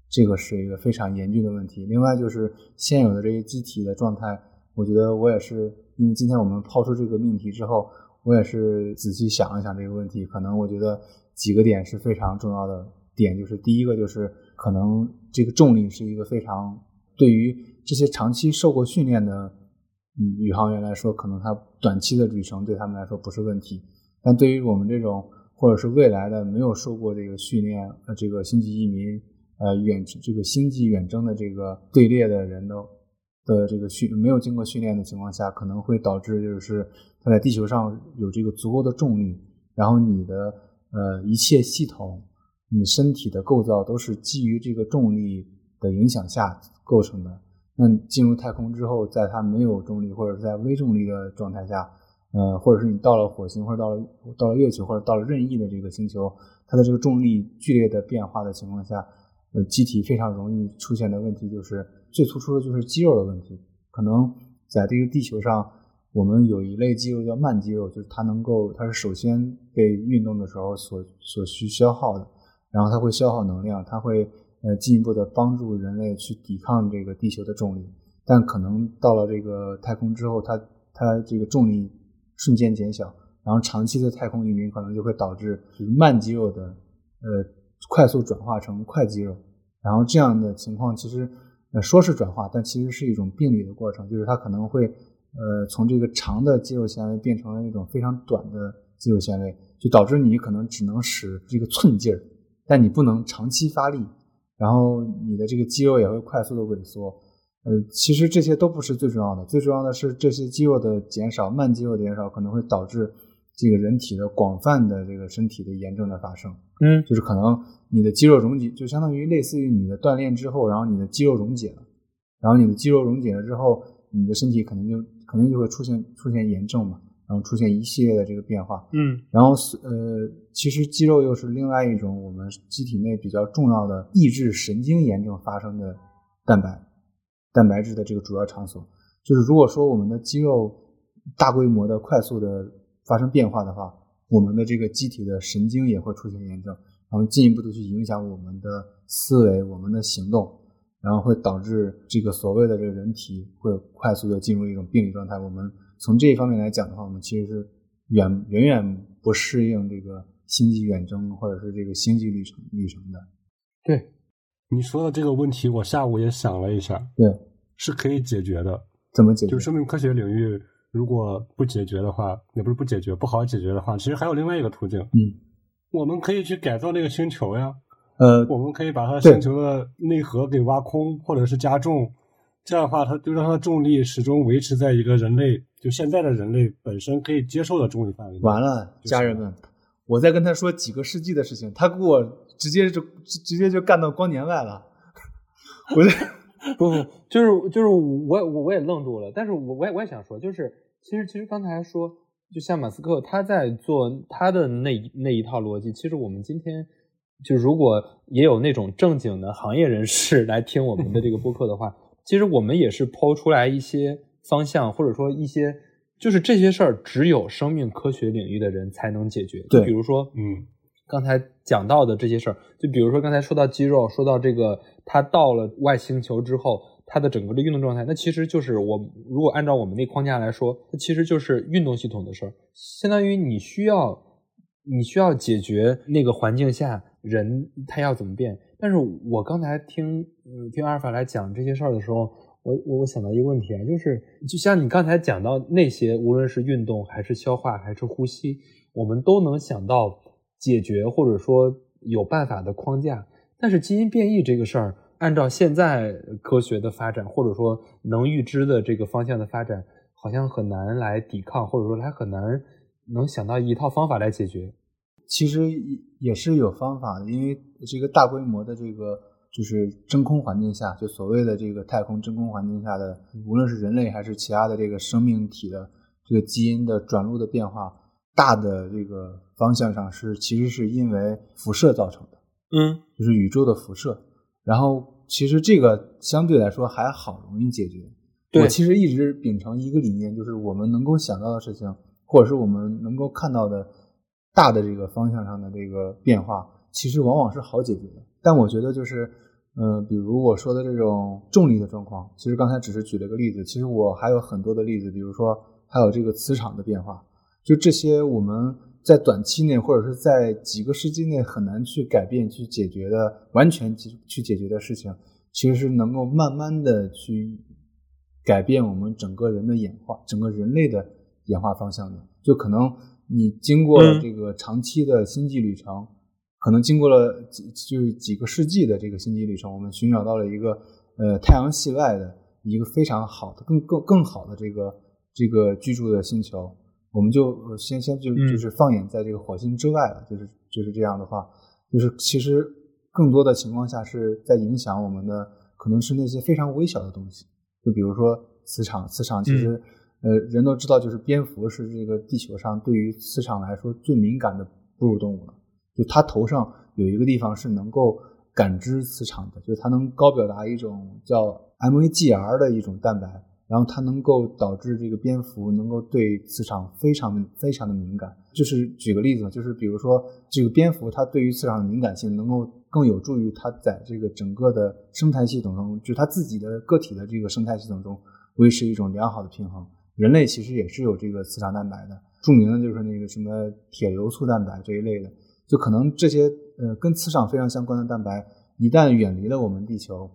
这个是一个非常严峻的问题。另外就是现有的这些机体的状态，我觉得我也是，因为今天我们抛出这个命题之后，我也是仔细想了想这个问题。可能我觉得几个点是非常重要的点，就是第一个就是可能这个重力是一个非常对于这些长期受过训练的。嗯，宇航员来说，可能他短期的旅程对他们来说不是问题，但对于我们这种或者是未来的没有受过这个训练，呃，这个星际移民，呃，远这个星际远征的这个队列的人的的这个训没有经过训练的情况下，可能会导致就是它在地球上有这个足够的重力，然后你的呃一切系统，你身体的构造都是基于这个重力的影响下构成的。那进入太空之后，在它没有重力或者在微重力的状态下，呃，或者是你到了火星或者到了到了月球或者到了任意的这个星球，它的这个重力剧烈的变化的情况下，呃，机体非常容易出现的问题就是最突出的就是肌肉的问题。可能在这个地球上，我们有一类肌肉叫慢肌肉，就是它能够它是首先被运动的时候所所需消耗的，然后它会消耗能量，它会。呃，进一步的帮助人类去抵抗这个地球的重力，但可能到了这个太空之后，它它这个重力瞬间减小，然后长期的太空移民可能就会导致慢肌肉的呃快速转化成快肌肉，然后这样的情况其实说是转化，但其实是一种病理的过程，就是它可能会呃从这个长的肌肉纤维变成了一种非常短的肌肉纤维，就导致你可能只能使这个寸劲儿，但你不能长期发力。然后你的这个肌肉也会快速的萎缩，呃，其实这些都不是最重要的，最重要的是这些肌肉的减少，慢肌肉的减少可能会导致这个人体的广泛的这个身体的炎症的发生，嗯，就是可能你的肌肉溶解，就相当于类似于你的锻炼之后，然后你的肌肉溶解了，然后你的肌肉溶解了之后，你的身体肯定就肯定就会出现出现炎症嘛。然后出现一系列的这个变化，嗯，然后呃，其实肌肉又是另外一种我们机体内比较重要的抑制神经炎症发生的蛋白蛋白质的这个主要场所。就是如果说我们的肌肉大规模的快速的发生变化的话，我们的这个机体的神经也会出现炎症，然后进一步的去影响我们的思维、我们的行动，然后会导致这个所谓的这个人体会快速的进入一种病理状态。我们。从这一方面来讲的话，我们其实是远远远不适应这个星际远征或者是这个星际旅程旅程的。对，你说的这个问题，我下午也想了一下，对，是可以解决的。怎么解决？就生命科学领域，如果不解决的话，也不是不解决，不好解决的话，其实还有另外一个途径。嗯，我们可以去改造那个星球呀。呃，我们可以把它星球的内核给挖空，或者是加重。这样的话，它就让它重力始终维持在一个人类就现在的人类本身可以接受的重力范围。完了，家人们，我在跟他说几个世纪的事情，他给我直接就直接就干到光年外了。(laughs) 我这不不，就是就是我我我也愣住了，但是我我也我也想说，就是其实其实刚才说，就像马斯克他在做他的那那一套逻辑，其实我们今天就如果也有那种正经的行业人士来听我们的这个播客的话，其实我们也是抛出来一些方向，或者说一些就是这些事儿只有生命科学领域的人才能解决。对比如说，嗯刚才讲到的这些事儿，就比如说刚才说到肌肉，说到这个他到了外星球之后，他的整个的运动状态，那其实就是我如果按照我们那框架来说，那其实就是运动系统的事儿，相当于你需要你需要解决那个环境下人他要怎么变。但是我刚才听听阿尔法来讲这些事儿的时候，我我我想到一个问题啊，就是就像你刚才讲到那些，无论是运动还是消化还是呼吸，我们都能想到解决或者说有办法的框架。但是基因变异这个事儿，按照现在科学的发展，或者说能预知的这个方向的发展，好像很难来抵抗，或者说还很难能想到一套方法来解决。其实也也是有方法的，因为这个大规模的这个就是真空环境下，就所谓的这个太空真空环境下的，无论是人类还是其他的这个生命体的这个基因的转录的变化，大的这个方向上是其实是因为辐射造成的，嗯就是宇宙的辐射。然后其实这个相对来说还好容易解决。我其实一直秉承一个理念，就是我们能够想到的事情，或者是我们能够看到的大的这个方向上的这个变化，其实往往是好解决的。但我觉得就是，呃，比如我说的这种重力的状况，其实刚才只是举了个例子，其实我还有很多的例子，比如说还有这个磁场的变化，就这些我们在短期内或者是在几个世纪内很难去改变、去解决的，完全去去解决的事情，其实是能够慢慢的去改变我们整个人的演化，整个人类的演化方向的。就可能你经过了嗯这个长期的星际旅程，可能经过了几就是几个世纪的这个星际旅程，我们寻找到了一个呃太阳系外的一个非常好的、更更更好的这个这个居住的星球。我们就呃先先就嗯。就是放眼在这个火星之外了，就是就是这样的话，就是其实更多的情况下是在影响我们的，可能是那些非常微小的东西，就比如说磁场，磁场其实、呃人都知道，就是蝙蝠是这个地球上对于磁场来说最敏感的哺乳动物了，就它头上有一个地方是能够感知磁场的，就是它能高表达一种叫 MAGR 的一种蛋白，然后它能够导致这个蝙蝠能够对磁场非常非常的敏感。就是举个例子，就是比如说这个蝙蝠，它对于磁场的敏感性能够更有助于它在这个整个的生态系统中，就它自己的个体的这个生态系统中维持一种良好的平衡。人类其实也是有这个磁场蛋白的，著名的就是那个什么铁硫素蛋白这一类的，就可能这些呃跟磁场非常相关的蛋白，一旦远离了我们地球，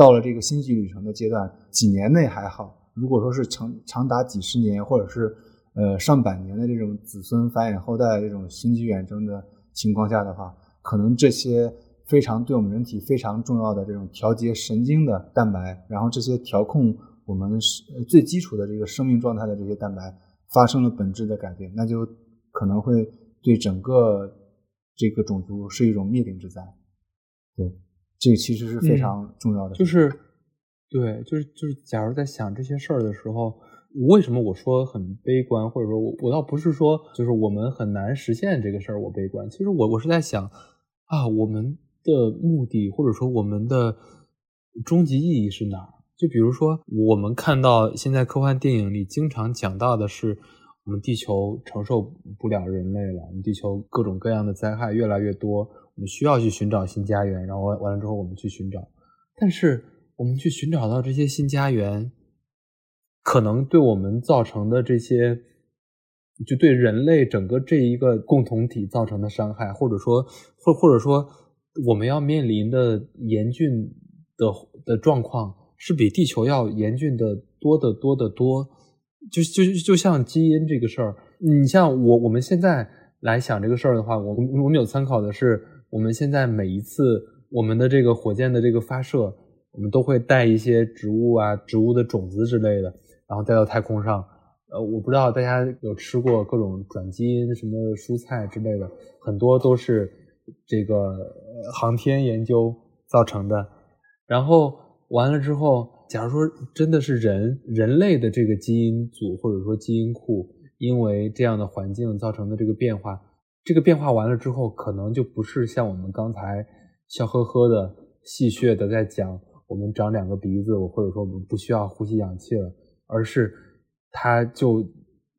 到了这个星际旅程的阶段，几年内还好，如果说是长长达几十年或者是呃上百年的这种子孙繁衍后代这种星际远征的情况下的话，可能这些非常对我们人体非常重要的这种调节神经的蛋白，然后这些调控我们是最基础的这个生命状态的这些蛋白发生了本质的改变，那就可能会对整个这个种族是一种灭顶之灾。对，这个其实是非常重要的。就是，对，就是就是，假如在想这些事儿的时候，为什么我说很悲观，或者说我我倒不是说就是我们很难实现这个事儿，我悲观。其实我我是在想啊，我们的目的或者说我们的终极意义是哪儿？就比如说，我们看到现在科幻电影里经常讲到的是，我们地球承受不了人类了，我们地球各种各样的灾害越来越多，我们需要去寻找新家园，然后完了之后我们去寻找，但是我们去寻找到这些新家园，可能对我们造成的这些，就对人类整个这一个共同体造成的伤害，或者说，或或者说我们要面临的严峻的的状况，是比地球要严峻的多得多得多。就就就像基因这个事儿，你像我我们现在来想这个事儿的话，我我们有参考的是，我们现在每一次我们的这个火箭的这个发射，我们都会带一些植物啊、植物的种子之类的，然后带到太空上。呃，我不知道大家有吃过各种转基因什么蔬菜之类的，很多都是这个航天研究造成的。然后完了之后，假如说真的是人人类的这个基因组或者说基因库因为这样的环境造成的这个变化，这个变化完了之后，可能就不是像我们刚才笑呵呵的、戏谑的在讲我们长两个鼻子，或者说我们不需要呼吸氧气了，而是它就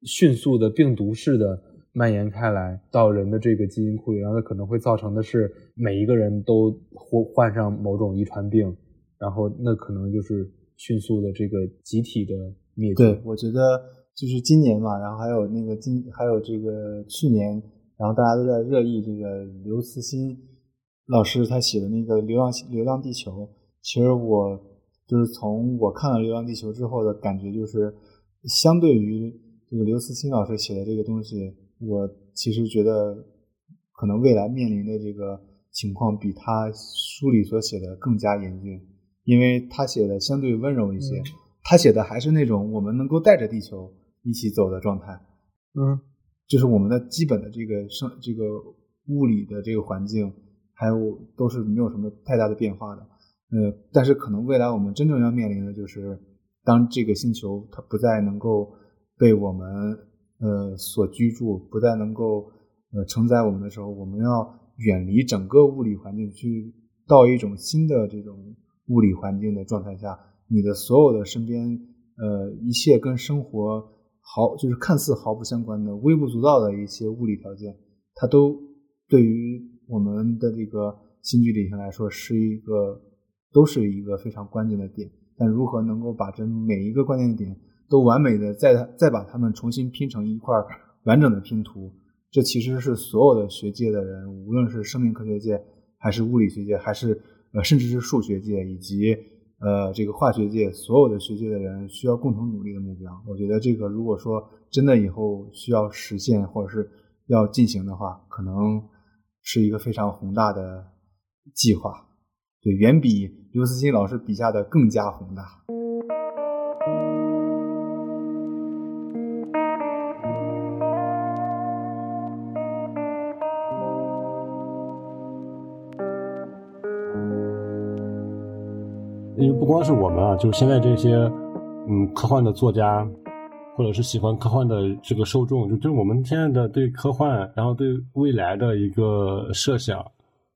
迅速的病毒式的蔓延开来到人的这个基因库里，然后它可能会造成的是每一个人都患患上某种遗传病，然后那可能就是迅速的这个集体的灭绝。对，我觉得就是今年嘛，然后还有那个今还有这个去年，然后大家都在热议这个刘慈欣老师他写的那个《流浪流浪地球》。其实我就是从我看了《流浪地球》之后的感觉，就是相对于这个刘慈欣老师写的这个东西，我其实觉得可能未来面临的这个情况比他书里所写的更加严峻，因为他写的相对温柔一些，他写的还是那种我们能够带着地球一起走的状态，嗯，就是我们的基本的这个生这个物理的这个环境，还有都是没有什么太大的变化的。呃，但是可能未来我们真正要面临的就是，当这个星球它不再能够被我们呃所居住，不再能够呃承载我们的时候，我们要远离整个物理环境，去到一种新的这种物理环境的状态下，你的所有的身边呃一切跟生活毫就是看似毫不相关的、微不足道的一些物理条件，它都对于我们的这个新距离性来说是一个。都是一个非常关键的点，但如何能够把这每一个关键点都完美的再再把它们重新拼成一块完整的拼图，这其实是所有的学界的人，无论是生命科学界，还是物理学界，还是呃甚至是数学界以及呃这个化学界，所有的学界的人需要共同努力的目标。我觉得这个如果说真的以后需要实现或者是要进行的话，可能是一个非常宏大的计划。对，远比刘慈欣老师笔下的更加宏大。不光是我们啊，就是现在这些嗯科幻的作家，或者是喜欢科幻的这个受众，就是我们现在的对科幻，然后对未来的一个设想，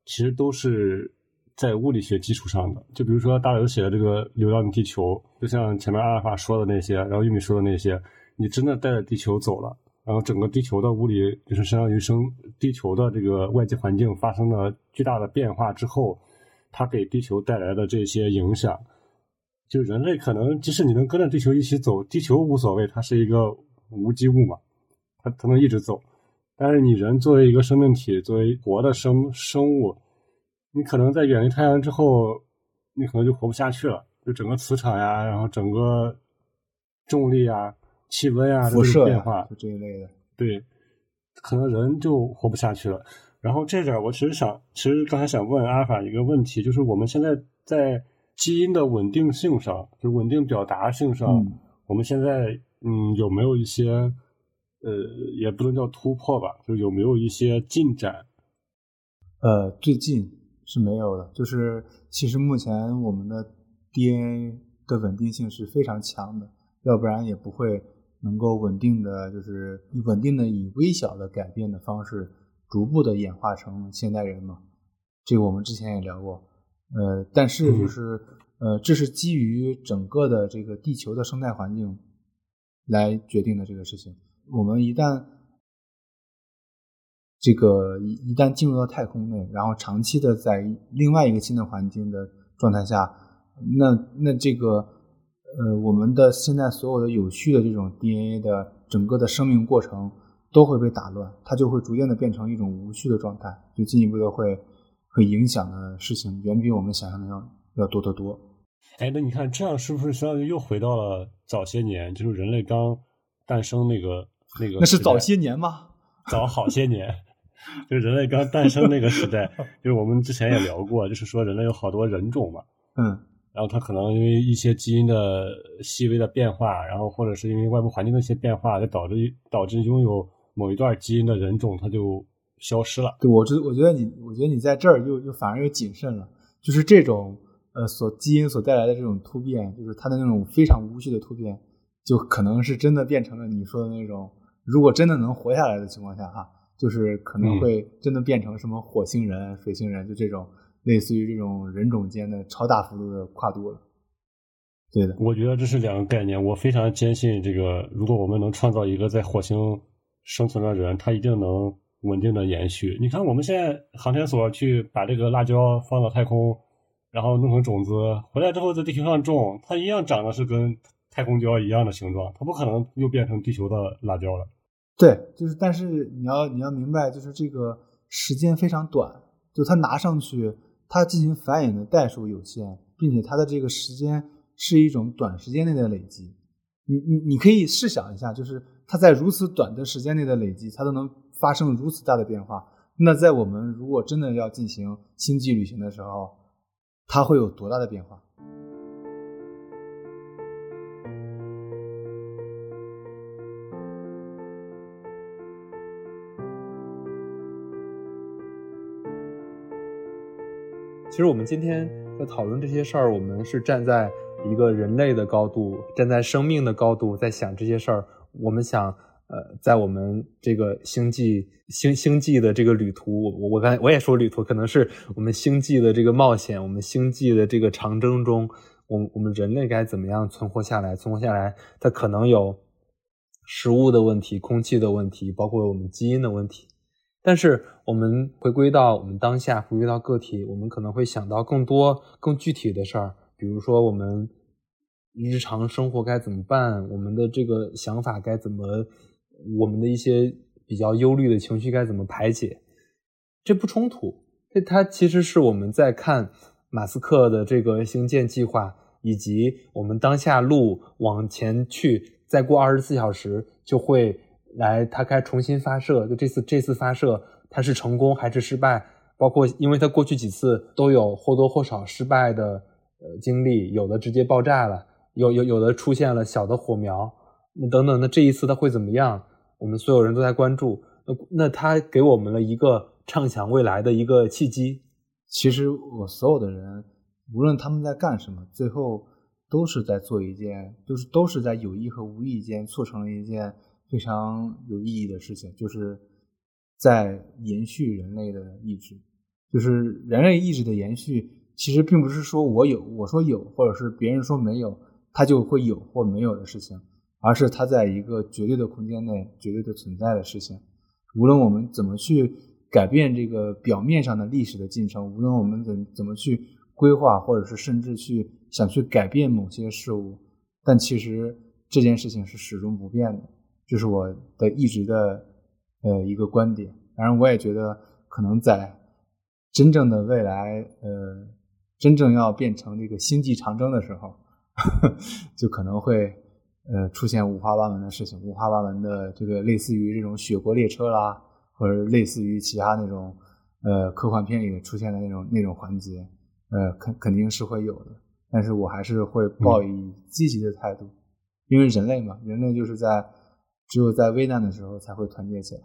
其实都是。在物理学基础上的，就比如说大刘写的这个《流浪地球》，就像前面阿尔法说的那些，然后玉米说的那些，你真的带着地球走了，然后整个地球的物理就是相当于生地球的这个外界环境发生了巨大的变化之后，它给地球带来的这些影响，就人类可能即使你能跟着地球一起走，地球无所谓，它是一个无机物嘛，它它能一直走，但是你人作为一个生命体，作为活的生生物。你可能在远离太阳之后，你可能就活不下去了。就整个磁场呀，然后整个重力啊、气温啊辐射变化，就这一类的。对，可能人就活不下去了。然后这点我其实想，其实刚才想问阿尔法一个问题，就是我们现在在基因的稳定性上，就稳定表达性上，我们现在嗯有没有一些呃，也不能叫突破吧，就有没有一些进展？呃，最近。是没有的，就是其实目前我们的 DNA 的稳定性是非常强的，要不然也不会能够稳定的，就是稳定的以微小的改变的方式，逐步的演化成现代人嘛。这个我们之前也聊过，呃，但是就是呃，这是基于整个的这个地球的生态环境来决定的这个事情。我们一旦这个一一旦进入到太空内，然后长期的在另外一个新的环境的状态下，那那这个呃，我们的现在所有的有序的这种 DNA 的整个的生命过程都会被打乱，它就会逐渐的变成一种无序的状态，就进一步的会会影响的事情远比我们想象的要要多得多。哎，那你看这样是不是相当于又回到了早些年，就是人类刚诞生那个那个？那是早些年吗？早好些年。(laughs) 就人类刚诞生那个时代，(laughs) 就是我们之前也聊过，就是说人类有好多人种嘛，嗯，然后它可能因为一些基因的细微的变化，然后或者是因为外部环境的一些变化，就导致导致拥有某一段基因的人种它就消失了。对，我觉我觉得你，我觉得你在这儿又又反而又谨慎了，就是这种呃所基因所带来的这种突变，就是它的那种非常无序的突变，就可能是真的变成了你说的那种如果真的能活下来的情况下哈，就是可能会真的变成什么火星人、水星人，就这种类似于这种人种间的超大幅度的跨度了。对的，我觉得这是两个概念。我非常坚信，这个如果我们能创造一个在火星生存的人，他一定能稳定的延续。你看，我们现在航天所去把这个辣椒放到太空。然后弄成种子，回来之后在地球上种，它一样长得是跟太空椒一样的形状，它不可能又变成地球的辣椒了。对，就是，但是你要你要明白，就是这个时间非常短，就它拿上去，它进行繁衍的代数有限，并且它的这个时间是一种短时间内的累积。你你你可以试想一下，就是它在如此短的时间内的累积，它都能发生如此大的变化。那在我们如果真的要进行星际旅行的时候，它会有多大的变化？其实我们今天在讨论这些事儿，我们是站在一个人类的高度，站在生命的高度，在想这些事儿。我们想。呃，在我们这个星际星星际的这个旅途，我我我刚才我也说旅途，可能是我们星际的这个冒险，我们星际的这个长征中，我我们人类该怎么样存活下来？存活下来，它可能有食物的问题、空气的问题，包括我们基因的问题。但是我们回归到我们当下，回归到个体，我们可能会想到更多更具体的事儿，比如说我们日常生活该怎么办？我们的这个想法该怎么？我们的一些比较忧虑的情绪该怎么排解？这不冲突，这它其实是我们在看马斯克的这个星舰计划，以及我们当下路往前去，再过二十四小时就会来，它该重新发射。就这次这次发射它是成功还是失败？包括因为它过去几次都有或多或少失败的呃经历，有的直接爆炸了，有有有的出现了小的火苗。那等等，那这一次他会怎么样？我们所有人都在关注。那那他给我们了一个畅想未来的一个契机。其实我所有的人，无论他们在干什么，最后都是在做一件，就是都是在有意和无意间促成了一件非常有意义的事情，就是在延续人类的意志。就是人类意志的延续，其实并不是说我有，我说有，或者是别人说没有，他就会有或没有的事情。而是它在一个绝对的空间内绝对的存在的事情。无论我们怎么去改变这个表面上的历史的进程，无论我们怎怎么去规划，或者是甚至去想去改变某些事物，但其实这件事情是始终不变的。这是我的一直的呃一个观点。当然，我也觉得可能在真正的未来，呃，真正要变成这个星际长征的时候，(laughs) 就可能会。呃，出现五花八门的事情，五花八门的这个类似于这种雪国列车啦，或者类似于其他那种呃科幻片里出现的那种那种环节，呃，肯肯定是会有的。但是我还是会抱以积极的态度，因为人类嘛，人类就是在只有在危难的时候才会团结起来。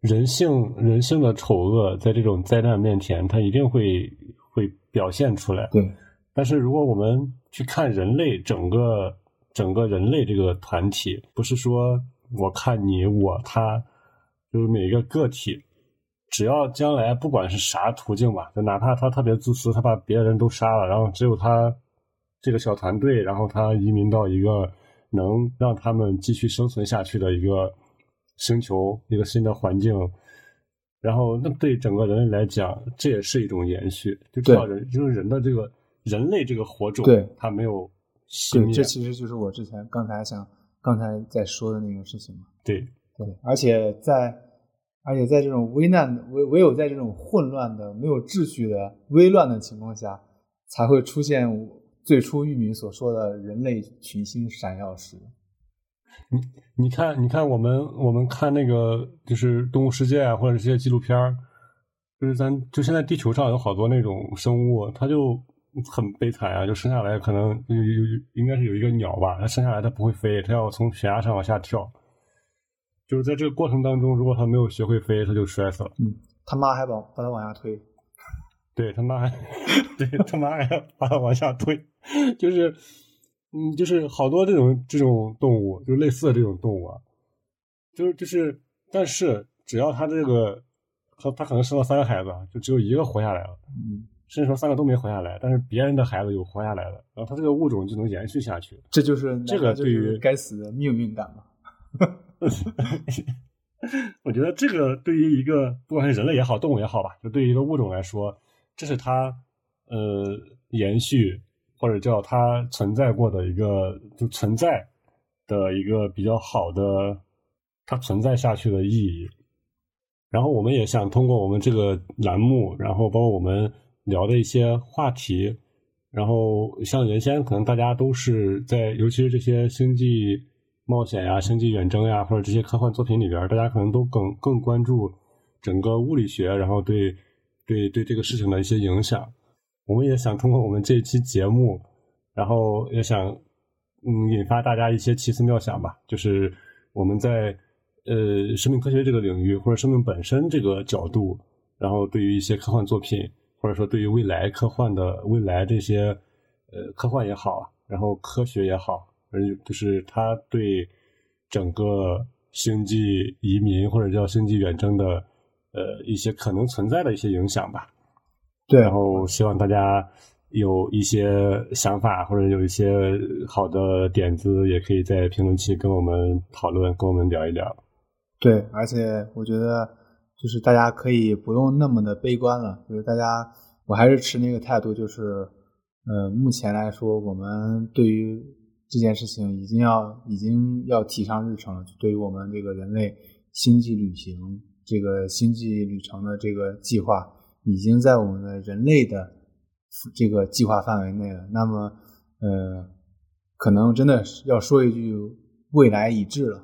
人性人性的丑恶在这种灾难面前，它一定会会表现出来。对。但是如果我们去看人类整个。整个人类这个团体，不是说我看你我他，就是每一个个体，只要将来不管是啥途径吧，就哪怕他特别自私，他把别人都杀了，然后只有他这个小团队，然后他移民到一个能让他们继续生存下去的一个星球，一个新的环境，然后那对整个人类来讲，这也是一种延续，就知道人就是人的这个人类这个火种，对，他没有。对，这其实就是我之前刚才想刚才在说的那个事情嘛。对对，而且在而且在这种危难的唯唯有在这种混乱的、没有秩序的、危乱的情况下，才会出现最初玉米所说的人类群星闪耀时。你你看，你看我们我们看那个就是《动物世界》啊，或者这些纪录片儿，就是咱就现在地球上有好多那种生物，它就。很悲惨啊！就生下来可能有有应该是有一个鸟吧，它生下来它不会飞，它要从悬崖上往下跳。就是在这个过程当中，如果它没有学会飞，它就摔死了。嗯，他妈还把把它往下推。对他妈还 (laughs) 对他妈还要把它往下推，就是嗯，就是好多这种这种动物，就类似的这种动物啊，就是就是，但是只要它这个它它可能生了三个孩子，就只有一个活下来了，嗯，甚至说三个都没活下来，但是别人的孩子有活下来了，然后他这个物种就能延续下去。这就是这个对于该死的命运感嘛。(laughs) 我觉得这个对于一个不管是人类也好，动物也好吧，就对于一个物种来说，这是它呃延续或者叫它存在过的一个就存在的一个比较好的它存在下去的意义。然后我们也想通过我们这个栏目，然后包括我们聊的一些话题，然后像原先可能大家都是在，尤其是这些星际。冒险呀，星际远征呀，或者这些科幻作品里边，大家可能都更更关注整个物理学，然后对对对这个事情的一些影响。我们也想通过我们这一期节目，然后也想嗯引发大家一些奇思妙想吧。就是我们在呃生命科学这个领域，或者生命本身这个角度，然后对于一些科幻作品，或者说对于未来科幻的未来这些呃科幻也好，然后科学也好。而就是他对整个星际移民或者叫星际远征的呃一些可能存在的一些影响吧。对，然后希望大家有一些想法或者有一些好的点子，也可以在评论区跟我们讨论，跟我们聊一聊。对，而且我觉得就是大家可以不用那么的悲观了，就是大家我还是持那个态度，就是呃，目前来说，我们对于这件事情已经要已经要提上日程了。对于我们这个人类星际旅行，这个星际旅程的这个计划，已经在我们的人类的这个计划范围内了。那么，呃，可能真的是要说一句，未来已至了。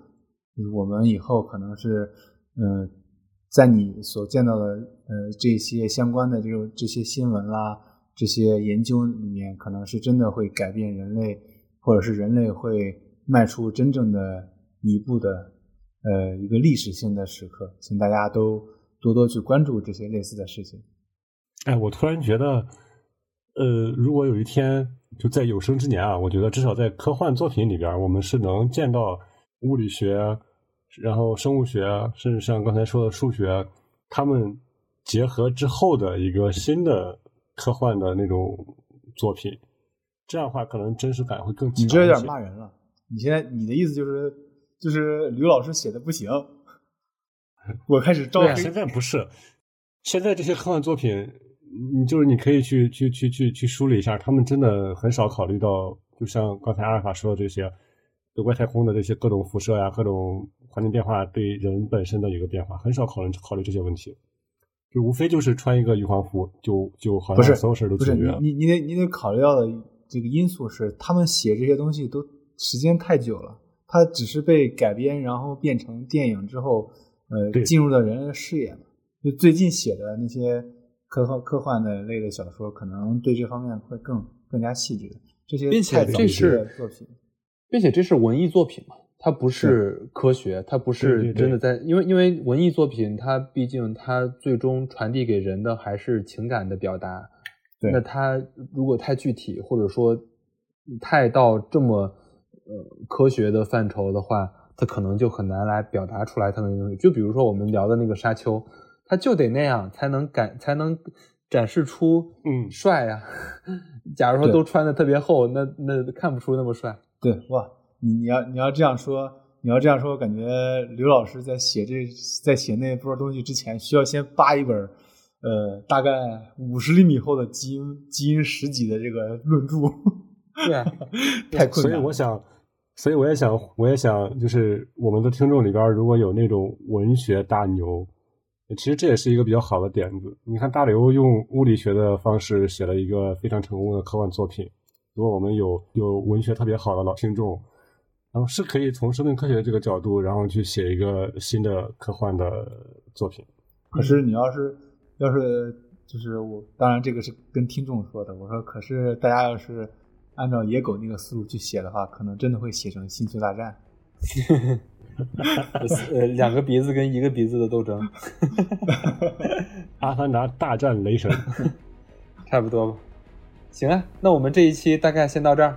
就是我们以后可能是，嗯，在你所见到的呃这些相关的这种这些新闻啦，这些研究里面，可能是真的会改变人类。或者是人类会迈出真正的一步的，呃，一个历史性的时刻，请大家都多多去关注这些类似的事情。哎，我突然觉得，呃，如果有一天就在有生之年啊，我觉得至少在科幻作品里边，我们是能见到物理学，然后生物学，甚至像刚才说的数学，他们结合之后的一个新的科幻的那种作品。这样的话，可能真实感会更强。你这有点骂人了。你现在你的意思就是，就是刘老师写的不行。我开始招黑。现在 (laughs) 不是，现在这些科幻作品，你就是你可以去去去去去梳理一下，他们真的很少考虑到，就像刚才阿尔法说的这些，外太空的这些各种辐射呀、各种环境变化对人本身的一个变化，很少考虑考虑这些问题。就无非就是穿一个宇航服，就就好像所有事都解决了。你你得你得考虑到的。这个因素是，他们写这些东西都时间太久了，它只是被改编，然后变成电影之后，呃，进入了人类视野嘛。就最近写的那些科幻科幻的类的小说，可能对这方面会更更加细致。这些并且这是作品，并且这是文艺作品嘛，它不是科学，它不是真的在，因为因为文艺作品，它毕竟它最终传递给人的还是情感的表达。那它如果太具体，或者说太到这么呃科学的范畴的话，它可能就很难来表达出来它的东西。就比如说我们聊的那个沙丘，它就得那样才能感才能展示出嗯帅呀。(laughs) 假如说都穿的特别厚，那那看不出那么帅。对哇，你你要你要这样说，你要这样说，我感觉刘老师在写这在写那波东西之前，需要先扒一本。呃，大概五十厘米厚的基因基因十几的这个论著，对啊，(laughs) 太困难。所以我想，所以我也想，我也想，就是我们的听众里边如果有那种文学大牛，其实这也是一个比较好的点子。你看大刘用物理学的方式写了一个非常成功的科幻作品。如果我们有有文学特别好的老听众，然后是可以从生命科学这个角度，然后去写一个新的科幻的作品。可是你要是。要是就是我，当然这个是跟听众说的。我说，可是大家要是按照野狗那个思路去写的话，可能真的会写成星球大战。(laughs) 呃，两个鼻子跟一个鼻子的斗争。(laughs) 阿凡达大战雷神，(laughs) 差不多吧。行啊，那我们这一期大概先到这儿。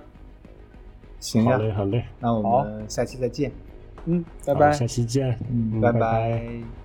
行啊，好嘞，好嘞。那我们下期再见。嗯，拜拜。下期见，嗯，嗯拜拜拜